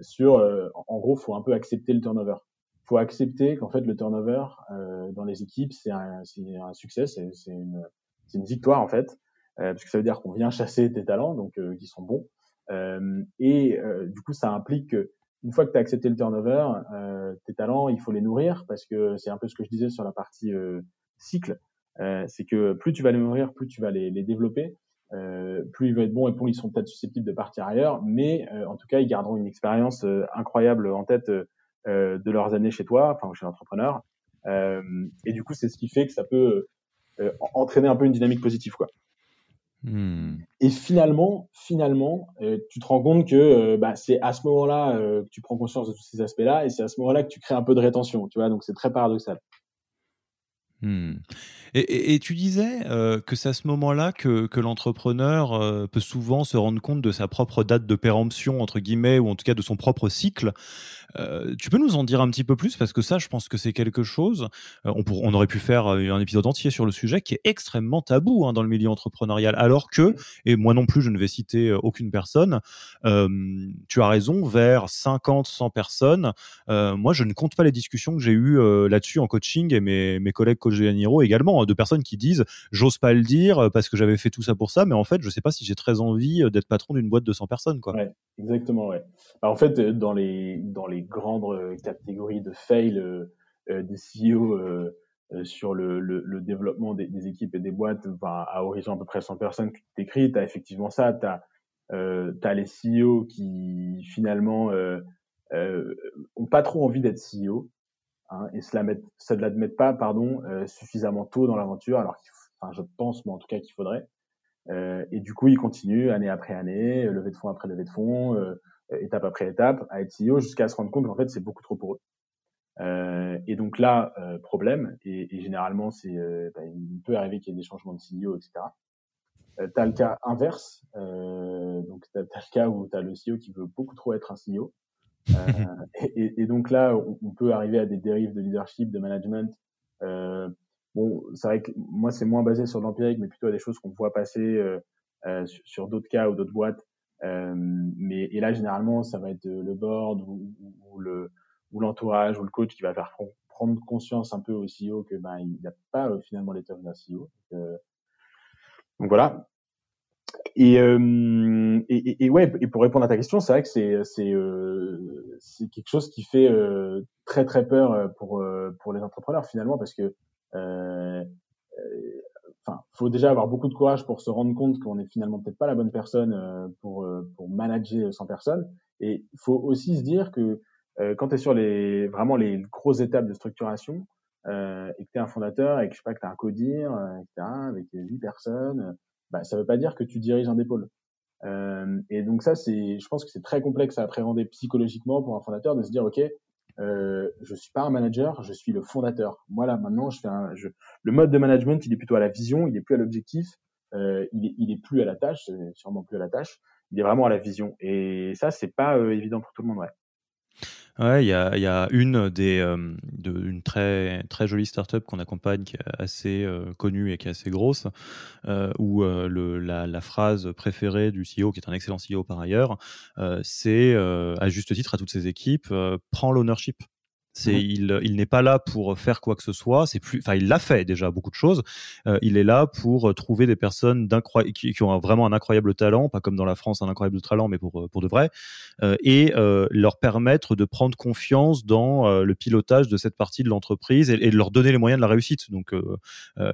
sur, en gros, faut un peu accepter le turnover. Faut accepter qu'en fait, le turnover euh, dans les équipes, c'est un, un, succès, c'est une, une victoire, en fait, parce que ça veut dire qu'on vient chasser des talents, donc qui sont bons, et du coup, ça implique que une fois que tu as accepté le turnover, euh, tes talents, il faut les nourrir parce que c'est un peu ce que je disais sur la partie euh, cycle. Euh, c'est que plus tu vas les nourrir, plus tu vas les, les développer, euh, plus ils vont être bons et plus ils sont peut-être susceptibles de partir ailleurs. Mais euh, en tout cas, ils garderont une expérience euh, incroyable en tête de leurs années chez toi, enfin chez l'entrepreneur. et du coup, c'est ce qui fait que ça peut entraîner un peu une dynamique positive, quoi. Hmm. Et finalement, finalement, euh, tu te rends compte que euh, bah, c'est à ce moment-là euh, que tu prends conscience de tous ces aspects-là, et c'est à ce moment-là que tu crées un peu de rétention, tu vois. Donc c'est très paradoxal. Hmm. Et, tu disais que c'est à ce moment-là que, que l'entrepreneur peut souvent se rendre compte de sa propre date de péremption, entre guillemets, ou en tout cas de son propre cycle. Euh, tu peux nous en dire un petit peu plus? Parce que ça, je pense que c'est quelque chose. Euh, on, on, aurait pu faire euh, un épisode entier sur le sujet qui est extrêmement tabou hein, dans le milieu entrepreneurial. Alors que, et moi non plus, je ne vais citer aucune personne. tu as raison, vers 50, 100 personnes. moi, je ne compte pas les discussions que j'ai eues là-dessus en coaching et mes, mes collègues coach de également, hein, de personnes qui disent, j'ose pas le dire parce que j'avais fait tout ça pour ça, mais en fait, je sais pas si j'ai très envie d'être patron d'une boîte de 100 personnes, quoi. Ouais, exactement, ouais. en fait, dans les dans les grandes euh, catégories de fail euh, euh, des CEO sur le, développement des, équipes et des boîtes à horizon à peu près 100 personnes que tu décris, tu as effectivement ça, tu as, les CEO qui finalement ont pas trop envie d'être CEO hein, et ça ne l'admettent pas pardon, suffisamment tôt dans l'aventure, alors enfin, je pense, mais en tout cas qu'il faudrait. et du coup, ils continuent année après année, levée de fonds après levée de fonds, étape après étape, à être CEO jusqu'à se rendre compte qu'en fait c'est beaucoup trop pour eux. Euh, et donc là, euh, problème, et, et généralement c'est, euh, bah, il peut arriver qu'il y ait des changements de CEO, etc. Euh, tu as le cas inverse, euh, donc tu as, le cas où tu as le CEO qui veut beaucoup trop être un CEO. et, et, donc là, on, on, peut arriver à des dérives de leadership, de management. bon, c'est vrai que moi c'est moins basé sur l'empirique, mais plutôt à des choses qu'on voit passer sur, sur d'autres cas ou d'autres boîtes euh, mais et là généralement ça va être le board ou, le ou l'entourage ou le coach qui va faire prendre conscience un peu au CEO que ben il n'a pas euh, finalement les d'un CEO. Euh, donc voilà. Et, euh, et, et, ouais, et pour répondre à ta question, c'est vrai que c'est c'est euh, c'est quelque chose qui fait euh, très très peur pour pour les entrepreneurs finalement parce que enfin, faut déjà avoir beaucoup de courage pour se rendre compte qu'on est finalement peut-être pas la bonne personne euh, pour euh, pour manager 100 personnes. Et faut aussi se dire que euh, quand tu es sur les vraiment les grosses étapes de structuration euh, et que tu es un fondateur et que je sais pas que tu as un codir, etc., avec 8 personnes, bah, ça veut pas dire que tu diriges un dépôle. et donc ça, c'est, je pense que c'est très complexe à appréhender psychologiquement pour un fondateur de se dire, ok, euh, je suis pas un manager, je suis le fondateur. Moi là maintenant, je fais un, je, le mode de management, il est plutôt à la vision, il est plus à l'objectif, euh, il, est, il est plus à la tâche, sûrement plus à la tâche, il est vraiment à la vision. Et ça, c'est pas euh, évident pour tout le monde, ouais. Ouais, il y a, une des de, une très très jolie startup qu'on accompagne qui est assez connue et qui est assez grosse, où le, la, la, phrase préférée du CEO, qui est un excellent CEO par ailleurs, c'est à juste titre à toutes ses équipes, prends l'ownership. C'est, mmh. il, n'est pas là pour faire quoi que ce soit. C'est plus, enfin, il l'a fait déjà beaucoup de choses. Euh, il est là pour trouver des personnes qui, qui, ont vraiment un incroyable talent, pas comme dans la France un incroyable talent, mais pour pour de vrai, euh, et euh, leur permettre de prendre confiance dans le pilotage de cette partie de l'entreprise et, de leur donner les moyens de la réussite. Donc,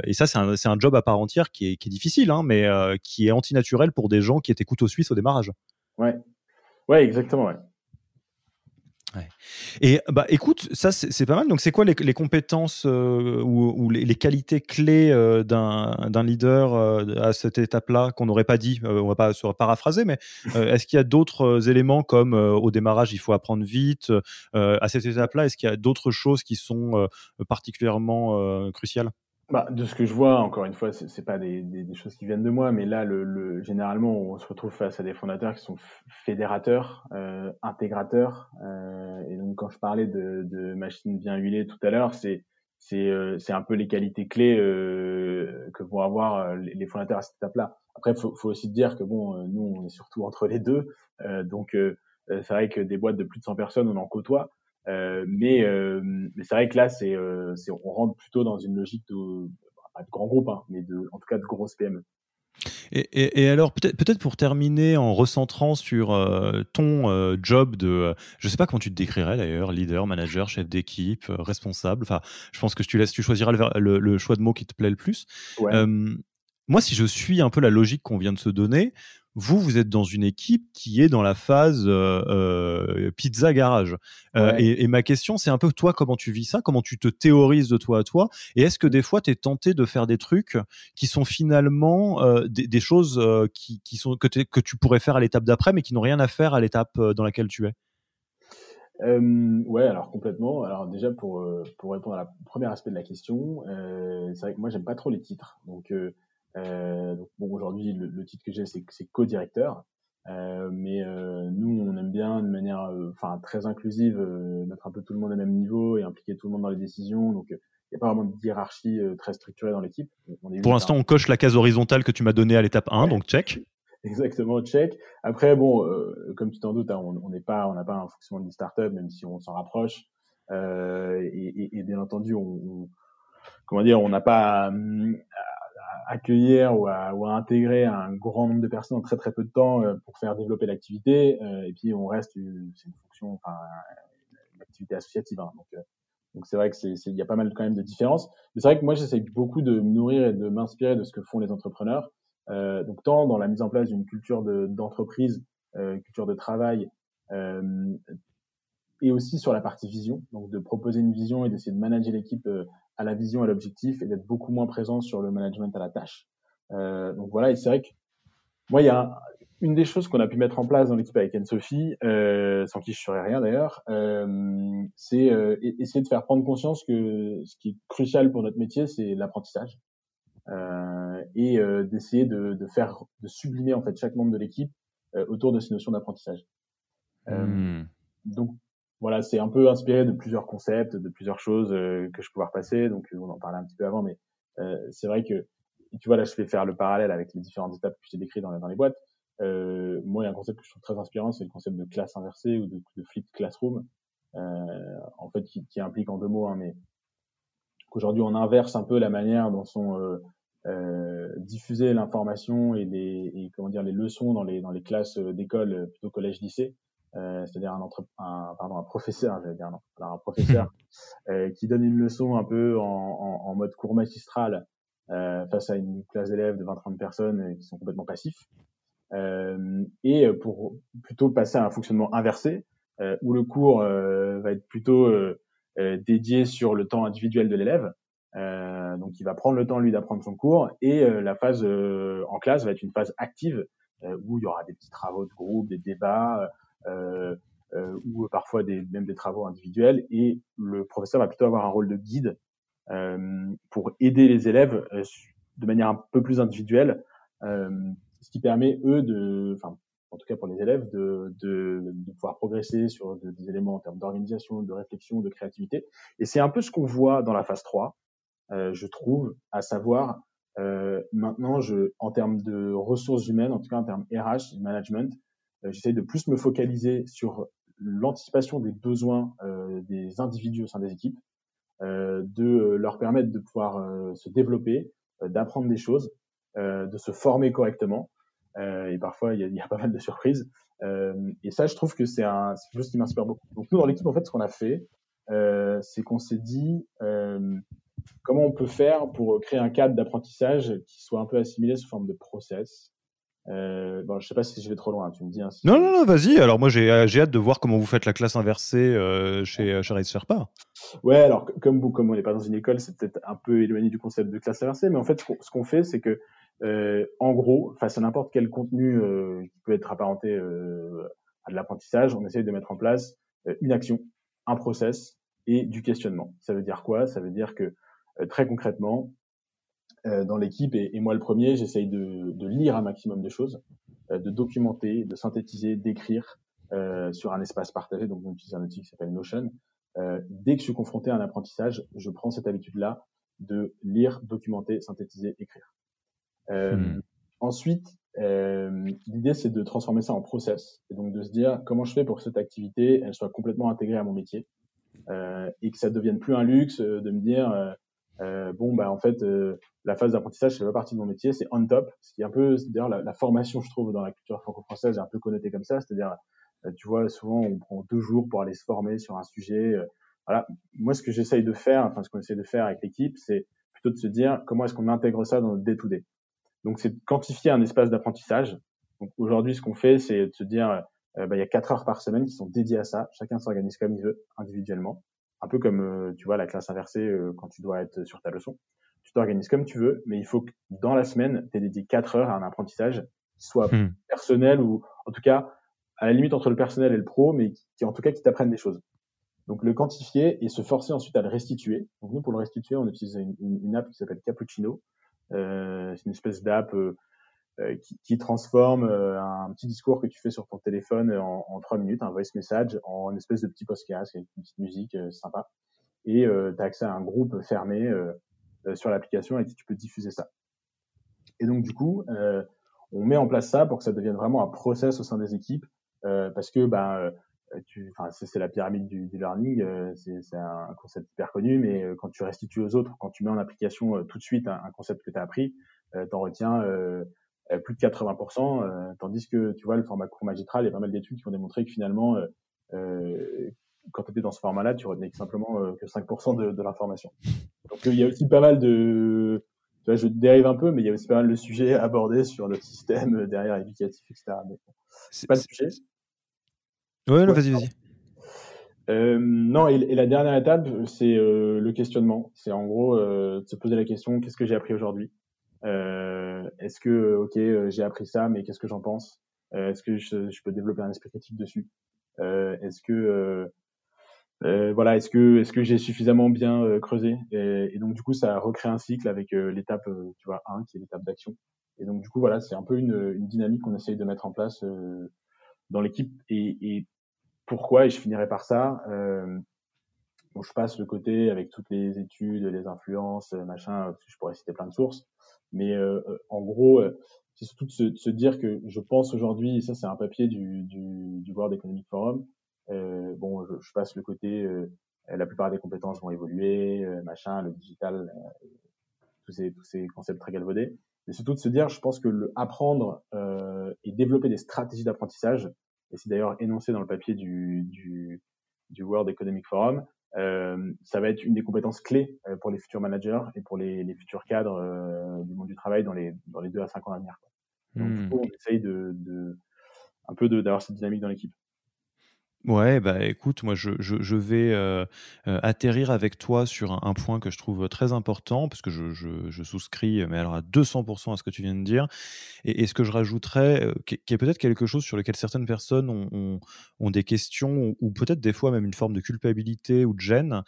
et ça, c'est un, c'est un job à part entière qui est, qui est difficile, hein, mais qui est antinaturel pour des gens qui étaient couteau suisse au démarrage. Ouais, ouais, exactement. Ouais. Et bah écoute, ça c'est pas mal. Donc c'est quoi les, compétences euh, ou, les, les, qualités clés euh, d'un leader euh, à cette étape-là qu'on n'aurait pas dit On va pas se paraphraser, mais est-ce qu'il y a d'autres éléments comme au démarrage il faut apprendre vite À cette étape-là, est-ce qu'il y a d'autres choses qui sont particulièrement cruciales? Bah, de ce que je vois, encore une fois, c'est, c'est pas des, choses qui viennent de moi, mais là, le, le, généralement, on se retrouve face à des fondateurs qui sont fédérateurs, euh, intégrateurs. Euh, et donc, quand je parlais de, de machines bien huilées tout à l'heure, c'est euh, un peu les qualités clés euh, que vont avoir les, fondateurs à cette étape-là. Après, faut, faut aussi dire que bon, nous, on est surtout entre les deux, donc c'est vrai que des boîtes de plus de 100 personnes, on en côtoie. Euh, mais, euh, mais c'est vrai que là, c'est, euh, on rentre plutôt dans une logique de, pas de grand groupe, hein, mais de, en tout cas de grosses PME. Et, et, et, alors, peut-être peut pour terminer en recentrant sur ton job de, je sais pas comment tu te décrirais d'ailleurs, leader, manager, chef d'équipe, responsable. Enfin, je pense que tu laisses, tu choisiras le, le, choix de mots qui te plaît le plus. Ouais. moi, si je suis un peu la logique qu'on vient de se donner, vous, vous êtes dans une équipe qui est dans la phase euh, euh pizza garage. Euh, et, et, ma question, c'est un peu toi, comment tu vis ça? Comment tu te théorises de toi à toi? Et est-ce que des fois, tu es tenté de faire des trucs qui sont finalement euh, des, des, choses euh, qui, qui, sont que, que tu pourrais faire à l'étape d'après, mais qui n'ont rien à faire à l'étape dans laquelle tu es? Euh, ouais, alors complètement. Alors déjà pour pour répondre à la premier aspect de la question, euh, c'est vrai que moi j'aime pas trop les titres. Donc euh, donc bon, aujourd'hui, le, le, titre que j'ai, c'est, c'est co-directeur. Euh, mais euh, nous, on aime bien de manière, euh, enfin très inclusive, euh, mettre un peu tout le monde au même niveau et impliquer tout le monde dans les décisions. Donc, il n'y a pas vraiment de hiérarchie très structurée dans l'équipe. Pour l'instant, on coche la case horizontale que tu m'as donnée à l'étape 1, donc check. Exactement, check. Après, bon, comme tu t'en doutes, hein, on n'est pas, on n'a pas un fonctionnement d'une startup, même si on s'en rapproche. Et, et, et, bien entendu, on, on comment dire, on n'a pas accueillir ou à, ou à, intégrer un grand nombre de personnes en très très peu de temps euh, pour faire développer l'activité. Euh, et puis on reste, c'est une fonction, enfin, une activité associative. Hein, donc euh, donc c'est vrai que c'est, il y a pas mal quand même de différences. Mais c'est vrai que moi j'essaie beaucoup de me nourrir et de m'inspirer de ce que font les entrepreneurs. Euh, donc tant dans la mise en place d'une culture de, d'entreprise, euh, culture de travail, euh, et aussi sur la partie vision. Donc de proposer une vision et d'essayer de manager l'équipe à la vision, à l'objectif et d'être beaucoup moins présent sur le management à la tâche. Euh, donc voilà, et c'est vrai que moi, il y a une des choses qu'on a pu mettre en place dans l'équipe avec Anne-Sophie, euh, sans qui je ferais rien d'ailleurs, euh, c'est euh, essayer de faire prendre conscience que ce qui est crucial pour notre métier, c'est l'apprentissage. Euh, et euh, d'essayer de, de, faire, de sublimer en fait chaque membre de l'équipe autour de ces notions d'apprentissage. Mmh. Donc voilà, c'est un peu inspiré de plusieurs concepts, de plusieurs choses euh, que je pouvais repasser. Donc, on en parlait un petit peu avant, mais euh, c'est vrai que, tu vois, là, je vais faire le parallèle avec les différentes étapes que j'ai décrites dans, dans les boîtes. Euh, moi, il y a un concept que je trouve très inspirant, c'est le concept de classe inversée ou de, de flip classroom, euh, en fait, qui, qui, implique en deux mots, hein, mais qu'aujourd'hui, on inverse un peu la manière dont sont euh, euh, diffusées l'information et les et comment dire les leçons dans les dans les classes d'école plutôt collège lycée euh, c'est-à-dire un, un, pardon, un professeur, j'allais dire non, alors un professeur euh, qui donne une leçon un peu en, en, en mode cours magistral euh, face à une classe d'élèves de 20-30 personnes euh, qui sont complètement passifs, euh, et pour plutôt passer à un fonctionnement inversé où le cours va être plutôt dédié sur le temps individuel de l'élève. donc, il va prendre le temps lui d'apprendre son cours et la phase en classe va être une phase active où il y aura des petits travaux de groupe, des débats, euh, euh, ou parfois des, même des travaux individuels. Et le professeur va plutôt avoir un rôle de guide euh, pour aider les élèves de manière un peu plus individuelle, ce qui permet eux de, enfin en tout cas pour les élèves, de, de, de pouvoir progresser sur des éléments en termes d'organisation, de réflexion, de créativité. Et c'est un peu ce qu'on voit dans la phase 3, euh, je trouve, à savoir euh, maintenant, je, en termes de ressources humaines, en tout cas en termes RH, management, euh, j'essaie de plus me focaliser sur l'anticipation des besoins euh, des individus au sein des équipes, euh, de leur permettre de pouvoir euh, se développer, d'apprendre des choses, de se former correctement. et parfois, il y, a, y, a, pas mal de surprises. et ça, je trouve que c'est un, quelque chose qui m'inspire beaucoup. Donc nous, dans l'équipe, en fait, ce qu'on a fait, c'est qu'on s'est dit comment on peut faire pour créer un cadre d'apprentissage qui soit un peu assimilé sous forme de process. Euh, bon, je sais pas si je vais trop loin, tu me dis. Hein, non, non, non, vas-y. Alors moi, j'ai hâte de voir comment vous faites la classe inversée euh, chez, chez Race Sherpa. Ouais, alors comme vous, comme on n'est pas dans une école, c'est peut-être un peu éloigné du concept de classe inversée, mais en fait, ce qu'on fait, c'est que, euh, en gros, face à n'importe quel contenu euh, qui peut être apparenté euh, à de l'apprentissage, on essaye de mettre en place euh, une action, un process et du questionnement. Ça veut dire quoi? Ça veut dire que euh, très concrètement, euh, dans l'équipe, et, et, moi le premier, j'essaye de, de, lire un maximum de choses, euh, de documenter, de synthétiser, d'écrire sur un espace partagé. Donc on utilise un outil qui s'appelle Notion. dès que je suis confronté à un apprentissage, je prends cette habitude-là de lire, documenter, synthétiser, écrire. Hmm. Ensuite, euh, l'idée c'est de transformer ça en process et donc de se dire comment je fais pour que cette activité elle soit complètement intégrée à mon métier euh, et que ça devienne plus un luxe de me dire euh, bon, bah en fait, euh, la phase d'apprentissage, c'est pas partie de mon métier, c'est on top. Ce qui est un peu, d'ailleurs, la, formation, je trouve, dans la culture franco-française est un peu connotée comme ça. C'est-à-dire, euh, tu vois, souvent, on prend deux jours pour aller se former sur un sujet. Euh, voilà. Moi, ce que j'essaye de faire, enfin, ce qu'on essaie de faire avec l'équipe, c'est plutôt de se dire comment est-ce qu'on intègre ça dans notre day-to-day. Donc, c'est de quantifier un espace d'apprentissage. Aujourd'hui, ce qu'on fait, c'est de se dire, bah, il y a quatre heures par semaine qui sont dédiées à ça. Chacun s'organise comme il veut, individuellement un peu comme euh, tu vois la classe inversée euh, quand tu dois être sur ta leçon. Tu t'organises comme tu veux, mais il faut que dans la semaine, tu aies dédié 4 heures à un apprentissage qui soit hmm. personnel ou en tout cas à la limite entre le personnel et le pro, mais qui, en tout cas qui t'apprenne des choses. Donc le quantifier et se forcer ensuite à le restituer. Donc nous pour le restituer, on utilise une, une, app qui s'appelle Cappuccino. Euh, c'est une espèce d'app euh, qui, qui, transforme euh, un petit discours que tu fais sur ton téléphone en, trois minutes, un voice message, en une espèce de petit podcast avec une petite musique euh, sympa. Et tu as accès à un groupe fermé sur l'application qui tu peux diffuser ça. Et donc du coup, on met en place ça pour que ça devienne vraiment un process au sein des équipes, parce que bah, c'est la pyramide du, du learning, c'est un concept hyper connu, mais quand tu restitues aux autres, quand tu mets en application tout de suite un, un concept que tu as appris, t'en retiens euh, plus de 80%, euh, tandis que tu vois le format court magistral, il y a pas mal d'études qui ont démontré que finalement, euh, quand tu étais dans ce format-là, tu retenais simplement que 5% de, de l'information. Donc il y a aussi pas mal de, tu vois, je dérive un peu, mais il y a aussi pas mal de sujets abordés sur notre système derrière éducatif, etc. c'est pas le sujet. Ouais, non, vas-y, vas-y. Euh, non, et, et, la dernière étape, c'est euh, le questionnement. C'est en gros euh, de se poser la question qu'est-ce que j'ai appris aujourd'hui? euh, est-ce que, ok, euh, j'ai appris ça, mais qu'est-ce que j'en pense? Euh, Est-ce que je, peux développer un esprit critique dessus? Est-ce que euh, voilà, est-ce que est-ce que j'ai suffisamment bien euh, creusé? Et, donc du coup ça recrée un cycle avec euh, l'étape tu vois 1 qui est l'étape d'action. Et donc du coup voilà, c'est un peu une, une dynamique qu'on essaye de mettre en place dans l'équipe et, et, pourquoi et je finirai par ça? bon, je passe le côté avec toutes les études, les influences, machin, je pourrais citer plein de sources. Mais euh, euh, en gros, euh, c'est surtout de se, de se, dire que je pense aujourd'hui, ça c'est un papier du, du, du World Economic Forum, euh, bon, je, je, passe le côté, euh, la plupart des compétences vont évoluer, euh, machin, le digital, tous, ces, tous ces concepts très galvaudés. Mais surtout de se dire, je pense que le apprendre et développer des stratégies d'apprentissage, et c'est d'ailleurs énoncé dans le papier du, du, du World Economic Forum, ça va être une des compétences clés euh, pour les futurs managers et pour les, les futurs cadres euh, du monde du travail dans les, dans les deux à cinq ans à venir. Donc, mmh. on essaye de, de un peu d'avoir cette dynamique dans l'équipe. Ouais, bah écoute, moi je, vais euh, euh, atterrir avec toi sur un, point que je trouve très important, parce que je, souscris, mais alors à 200% à ce que tu viens de dire. Et, ce que je rajouterais, euh, qui, est peut-être quelque chose sur lequel certaines personnes ont, des questions, ou peut-être des fois même une forme de culpabilité ou de gêne,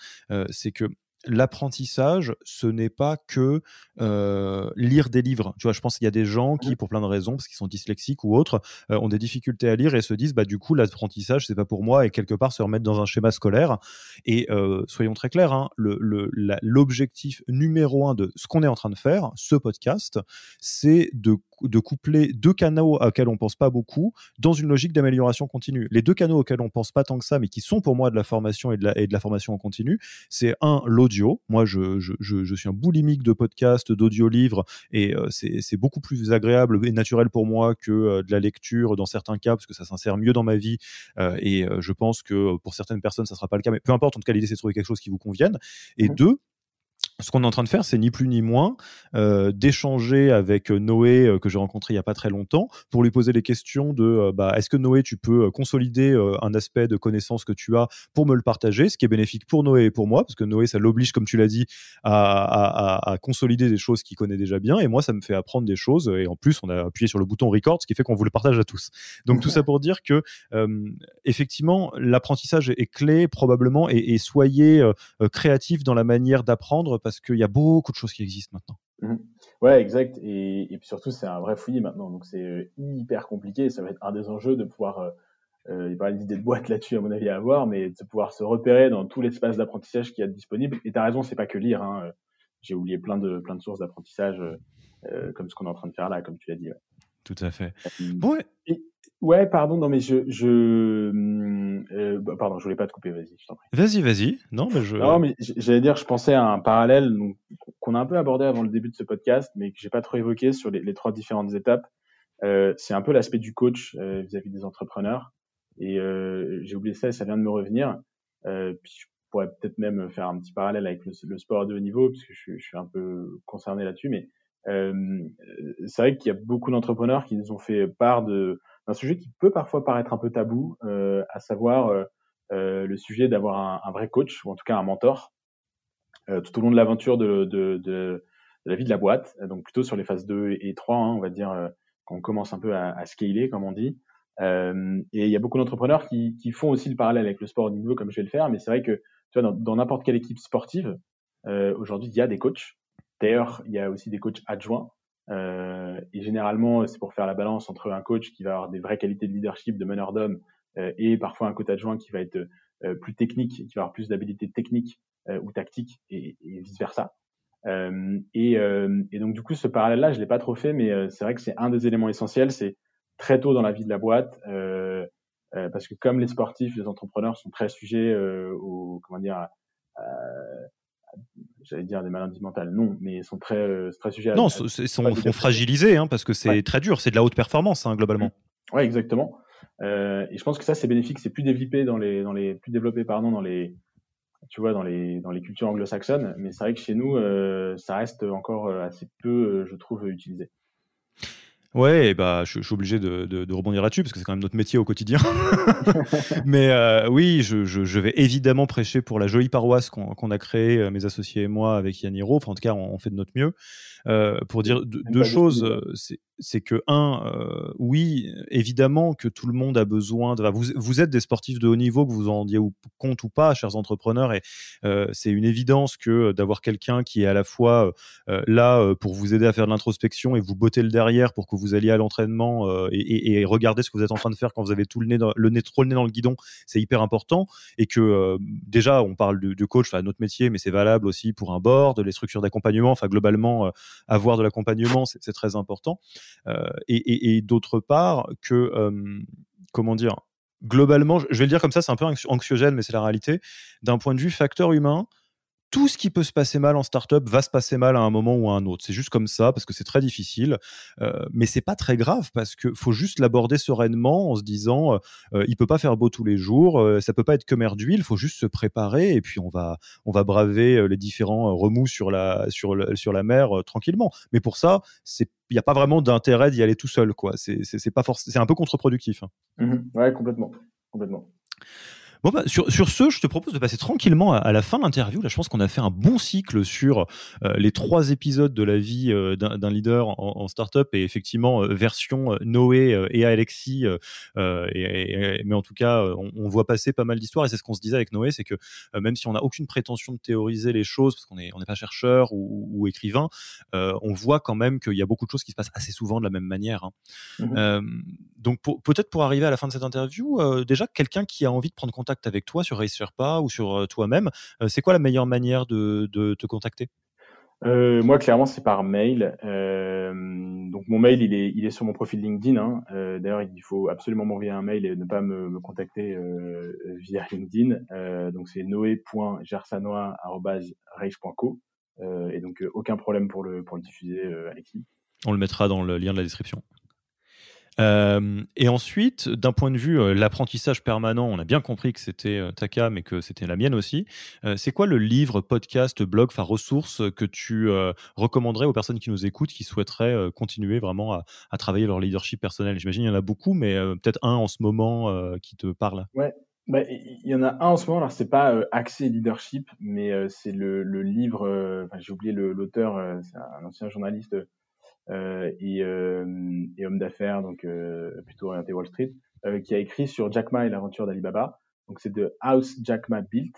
c'est que l'apprentissage, ce n'est pas que euh, lire des livres. Tu vois, je pense qu'il y a des gens qui, pour plein de raisons, parce qu'ils sont dyslexiques ou autres, euh, ont des difficultés à lire et se disent, bah du coup, l'apprentissage, c'est pas pour moi, et quelque part se remettre dans un schéma scolaire. Et euh, soyons très clairs, hein, l'objectif numéro un de ce qu'on est en train de faire, ce podcast, c'est de de coupler deux canaux auxquels on pense pas beaucoup dans une logique d'amélioration continue. Les deux canaux auxquels on pense pas tant que ça, mais qui sont pour moi de la formation et de la, et de la formation en continu, c'est un, l'audio. Moi, je, je, je, suis un boulimique de podcasts, d'audio-livres, et euh, c'est beaucoup plus agréable et naturel pour moi que euh, de la lecture dans certains cas, parce que ça s'insère mieux dans ma vie, euh, et je pense que pour certaines personnes, ça sera pas le cas, mais peu importe, en tout cas, l'idée, c'est de trouver quelque chose qui vous convienne. Et mmh. deux, ce qu'on est en train de faire, c'est ni plus ni moins euh, d'échanger avec euh, Noé euh, que j'ai rencontré il y a pas très longtemps pour lui poser les questions de bah, est-ce que Noé tu peux consolider un aspect de connaissance que tu as pour me le partager, ce qui est bénéfique pour Noé et pour moi parce que Noé ça l'oblige comme tu l'as dit à, consolider des choses qu'il connaît déjà bien et moi ça me fait apprendre des choses et en plus on a appuyé sur le bouton record ce qui fait qu'on vous le partage à tous. Donc tout ça pour dire que effectivement l'apprentissage est clé probablement et, et soyez créatif dans la manière d'apprendre parce qu'il y a beaucoup de choses qui existent maintenant. Mmh. Ouais, exact. Et, puis surtout, c'est un vrai fouillis maintenant. Donc, c'est euh, hyper compliqué. Ça va être un des enjeux de pouvoir. Euh, euh il y a pas d'idée de boîte là-dessus, à mon avis, à avoir, mais de pouvoir se repérer dans tout l'espace d'apprentissage qui est disponible. Et tu as raison, c'est pas que lire. Hein. J'ai oublié plein de, plein de sources d'apprentissage, euh, comme ce qu'on est en train de faire là, comme tu l'as dit. Tout à fait. Bon, Ouais, pardon, non, mais je. je hum, euh, bah, pardon, je voulais pas te couper, vas-y, je t'en prie. Vas-y, vas-y. Non, mais je. Non, mais j'allais dire, je pensais à un parallèle qu'on a un peu abordé avant le début de ce podcast, mais que j'ai pas trop évoqué sur les, les trois différentes étapes. Euh, c'est un peu l'aspect du coach euh, vis-à-vis des entrepreneurs. Et euh, j'ai oublié ça ça vient de me revenir. Euh, puis je pourrais peut-être même faire un petit parallèle avec le, le sport de haut niveau, puisque je, je suis un peu concerné là-dessus. Mais c'est vrai qu'il y a beaucoup d'entrepreneurs qui nous ont fait part de un sujet qui peut parfois paraître un peu tabou, euh, à savoir euh, euh, le sujet d'avoir un, un, vrai coach ou en tout cas un mentor tout au long de l'aventure de, de, de, la vie de la boîte, donc plutôt sur les phases 2 et 3, hein, on va dire, quand on commence un peu à, à scaler, comme on dit. Euh, et il y a beaucoup d'entrepreneurs qui, qui, font aussi le parallèle avec le sport au niveau, comme je vais le faire, mais c'est vrai que tu vois, dans n'importe quelle équipe sportive, euh, aujourd'hui, il y a des coachs. D'ailleurs, il y a aussi des coachs adjoints. Euh, et généralement, c'est pour faire la balance entre un coach qui va avoir des vraies qualités de leadership, de meneur d'homme, euh, et parfois un coach adjoint qui va être euh, plus technique, qui va avoir plus d'habilité technique ou tactique, et, et vice versa. Et, et, donc du coup, ce parallèle-là, je l'ai pas trop fait, mais c'est vrai que c'est un des éléments essentiels. C'est très tôt dans la vie de la boîte, parce que comme les sportifs, les entrepreneurs sont très sujets au comment dire j'allais dire des maladies mentales, non, mais ils sont très, euh, très sujets à. Non, ils sont, fragilisés, hein, parce que c'est très dur, c'est de la haute performance, hein, globalement. Oui, exactement. Euh, et je pense que ça, c'est bénéfique, c'est plus développé dans les, dans les, plus développé, pardon, dans les, tu vois, dans les, dans les cultures anglo-saxonnes, mais c'est vrai que chez nous, euh, ça reste encore assez peu, je trouve, utilisé. Ouais, bah, je, suis obligé de, de, de rebondir là-dessus parce que c'est quand même notre métier au quotidien. Mais euh, oui, je, je, je, vais évidemment prêcher pour la jolie paroisse qu'on a créée, euh, mes associés et moi, avec Yaniro. Enfin, en tout cas, on, on fait de notre mieux. Euh, pour dire deux, choses. Euh, c'est que, un, euh, oui, évidemment que tout le monde a besoin de. Vous, vous êtes des sportifs de haut niveau, que vous en rendiez compte ou pas, chers entrepreneurs, et c'est une évidence que d'avoir quelqu'un qui est à la fois là pour vous aider à faire de l'introspection et vous botter le derrière pour que vous alliez à l'entraînement et, et, et, regarder ce que vous êtes en train de faire quand vous avez tout le nez, dans, le nez trop le nez dans le guidon, c'est hyper important. Et que déjà, on parle de, de coach, enfin notre métier, mais c'est valable aussi pour un board, les structures d'accompagnement, enfin globalement avoir de l'accompagnement, c'est très important. Euh, et, d'autre part, que, euh, comment dire, globalement, je vais le dire comme ça, c'est un peu anxiogène, mais c'est la réalité. D'un point de vue facteur humain, tout ce qui peut se passer mal en startup va se passer mal à un moment ou à un autre. C'est juste comme ça parce que c'est très difficile, euh, mais c'est pas très grave parce que faut juste l'aborder sereinement en se disant euh, euh il peut pas faire beau tous les jours, euh, ça peut pas être que mer d'huile, faut juste se préparer et puis on va on va braver euh, les différents remous sur la sur sur la mer tranquillement. Mais pour ça, il n'y a pas vraiment d'intérêt d'y aller tout seul quoi. C'est c'est pas c'est un peu contre-productif. Hein. Mmh ouais complètement complètement. Bon bah, sur, sur ce, je te propose de passer tranquillement à, la fin de l'interview. Là, je pense qu'on a fait un bon cycle sur euh, les trois épisodes de la vie euh, d'un leader en, en, startup et effectivement euh, version Noé et Alexis. Et, mais en tout cas, on, voit passer pas mal d'histoires et c'est ce qu'on se disait avec Noé, c'est que même si on n'a aucune prétention de théoriser les choses parce qu'on n'est on n'est pas chercheur ou, ou écrivain, on voit quand même qu'il y a beaucoup de choses qui se passent assez souvent de la même manière. Hein. Mmh donc peut-être pour arriver à la fin de cette interview, déjà quelqu'un qui a envie de prendre contact avec toi sur Race Sherpa ou sur euh, toi-même, euh, c'est quoi la meilleure manière de, te contacter? Euh, moi, clairement, c'est par mail. donc, mon mail, il est, il est sur mon profil LinkedIn. Hein. D'ailleurs, il faut absolument m'envoyer un mail et ne pas me, contacter via LinkedIn. donc, c'est noé.gersanois.rage.co. et donc, aucun problème pour le, pour le diffuser, Alexis. On le mettra dans le lien de la description. Euh, et ensuite, d'un point de vue euh, l'apprentissage permanent, on a bien compris que c'était euh, ta cam et que c'était la mienne aussi. c'est quoi le livre, podcast, blog, enfin ressource que tu recommanderais aux personnes qui nous écoutent, qui souhaiteraient continuer vraiment à, travailler leur leadership personnel? J'imagine il y en a beaucoup, mais peut-être un en ce moment qui te parle. Ouais, bah, il y en a un en ce moment, alors c'est pas Accès Leadership, mais c'est le, livre, j'ai oublié l'auteur, c'est un ancien journaliste euh, et, euh, et, homme d'affaires, donc euh, plutôt orienté Wall Street, qui a écrit sur Jack Ma et l'aventure d'Alibaba. Donc c'est de House Jack Ma Built.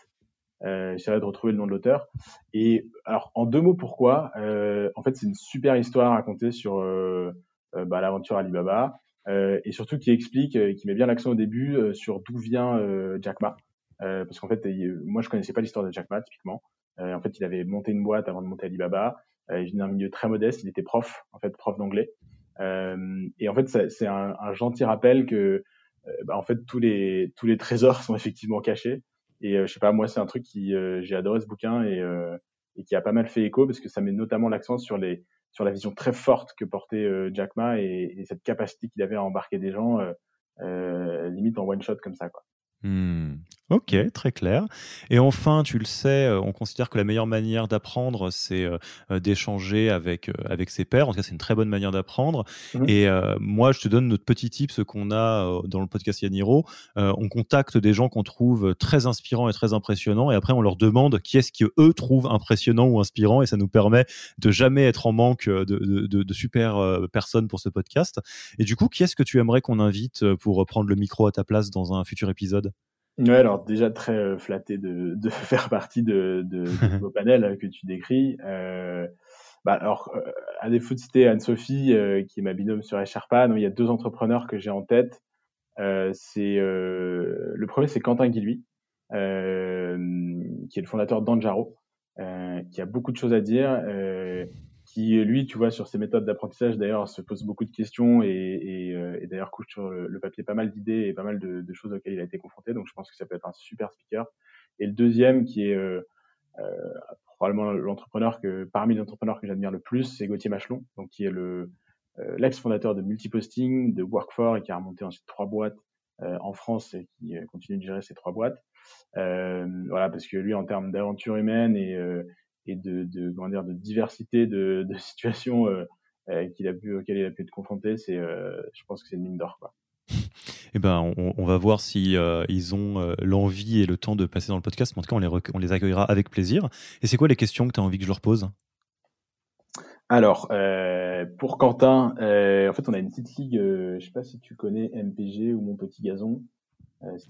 Euh, J'essaierai de retrouver le nom de l'auteur. Et alors, en deux mots, pourquoi euh, En fait, c'est une super histoire à raconter sur euh, bah, l'aventure Alibaba et surtout qui explique, qui met bien l'accent au début sur d'où vient Jack Ma. parce qu'en fait, moi, je connaissais pas l'histoire de Jack Ma typiquement. en fait, il avait monté une boîte avant de monter Alibaba. Euh, il venait d'un milieu très modeste, il était prof, en fait, prof d'anglais. Euh, et en fait, c'est un, un, gentil rappel que, euh, bah, en fait, tous les tous les trésors sont effectivement cachés. Et je sais pas, moi, c'est un truc qui j'ai adoré ce bouquin et, et qui a pas mal fait écho parce que ça met notamment l'accent sur les sur la vision très forte que portait Jack Ma et, et cette capacité qu'il avait à embarquer des gens euh, limite en one shot comme ça quoi. Hmm. Ok, très clair. Et enfin, tu le sais, euh, on considère que la meilleure manière d'apprendre, c'est euh, euh, d'échanger avec, avec ses pairs. En tout cas, c'est une très bonne manière d'apprendre. Mmh Et moi, je te donne notre petit tip, ce qu'on a dans le podcast Yaniro. on contacte des gens qu'on trouve très inspirants et très impressionnants. Et après, on leur demande qui est-ce qu'eux trouvent impressionnant ou inspirant. Et ça nous permet de jamais être en manque de, de, de super personnes pour ce podcast. Et du coup, qui est-ce que tu aimerais qu'on invite pour prendre le micro à ta place dans un futur épisode? Ouais, alors déjà très euh, flatté de, de faire partie de, de, de vos panels que tu décris. Euh, bah alors, euh, à défaut de citer Anne-Sophie, euh, qui est ma binôme sur Echarpa, il y a deux entrepreneurs que j'ai en tête. Euh, c'est le premier, c'est Quentin Guilluy, qui est le fondateur d'Anjaro, qui a beaucoup de choses à dire qui lui, tu vois, sur ses méthodes d'apprentissage, d'ailleurs, se pose beaucoup de questions et, et, euh, et d'ailleurs couche sur le, papier pas mal d'idées et pas mal de, de, choses auxquelles il a été confronté. Donc, je pense que ça peut être un super speaker. Et le deuxième, qui est euh, euh, probablement l'entrepreneur que parmi les entrepreneurs que j'admire le plus, c'est Gauthier Machelon, donc qui est le euh, l'ex-fondateur de Multiposting, de Work4 et qui a remonté ensuite trois boîtes en France et qui continue de gérer ces trois boîtes. voilà, parce que lui, en termes d'aventure humaine et et de, de, comment dire, de diversité de, de situations euh, euh, qu'il a pu, auxquelles il a pu être confronté, c'est, euh, je pense que c'est une mine d'or. Quoi. Eh ben, on, on, va voir si ils ont l'envie et le temps de passer dans le podcast. Mais en tout cas, on les, on les accueillera avec plaisir. Et c'est quoi les questions que tu as envie que je leur pose? Alors, euh, pour Quentin, en fait, on a une petite ligue, je sais pas si tu connais MPG ou Mon Petit Gazon.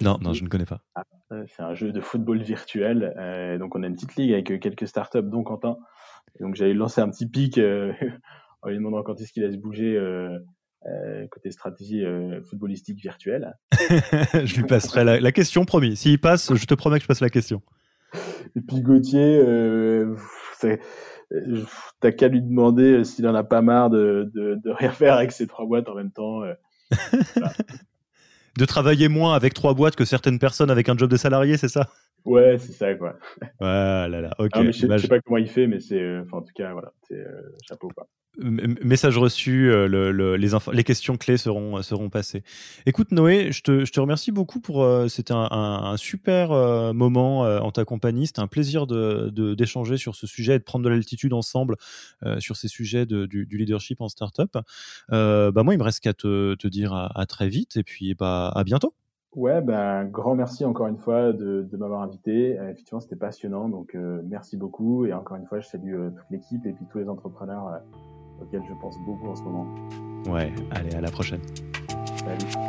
Non, non, je ne connais pas. Ah, c'est un jeu de football virtuel. Euh, donc, on a une petite ligue avec quelques startups, dont Quentin. donc, j'allais lancer un petit pic euh, en lui demandant quand est-ce qu'il allait se bouger côté stratégie footballistique virtuelle. je lui passerai la, question, promis. S'il passe, je te promets que je passe la question. Et puis Gauthier, t'as qu'à lui demander s'il en a pas marre de, de, de, rien faire avec ses trois boîtes en même temps. Voilà de travailler moins avec trois boîtes que certaines personnes avec un job de salarié, c'est ça? Ouais, c'est ça, quoi. Voilà, là, ok. je, ne sais pas comment il fait, mais c'est, euh, en tout cas, voilà, c'est euh, chapeau, quoi. Message reçu, euh, le, les, questions clés seront, seront passées. Écoute Noé, je te, je te remercie beaucoup pour c'était un, super moment en ta compagnie. C'était un plaisir d'échanger de, sur ce sujet et de prendre de l'altitude ensemble sur ces sujets de, du, leadership en startup. bah moi, il me reste qu'à te, te dire à, très vite et puis bah à bientôt. Ouais, ben, grand merci encore une fois de, de m'avoir invité. Euh, effectivement, c'était passionnant, donc euh, merci beaucoup. Et encore une fois, je salue euh, toute l'équipe et puis tous les entrepreneurs auxquels je pense beaucoup en ce moment. Ouais, allez, à la prochaine. Salut.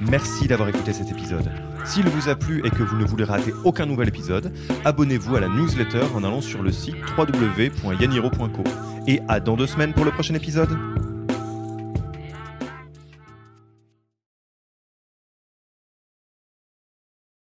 Merci d'avoir écouté cet épisode. S'il vous a plu et que vous ne voulez rater aucun nouvel épisode, abonnez-vous à la newsletter en allant sur le site www.yaniro.co. Et à dans deux semaines pour le prochain épisode.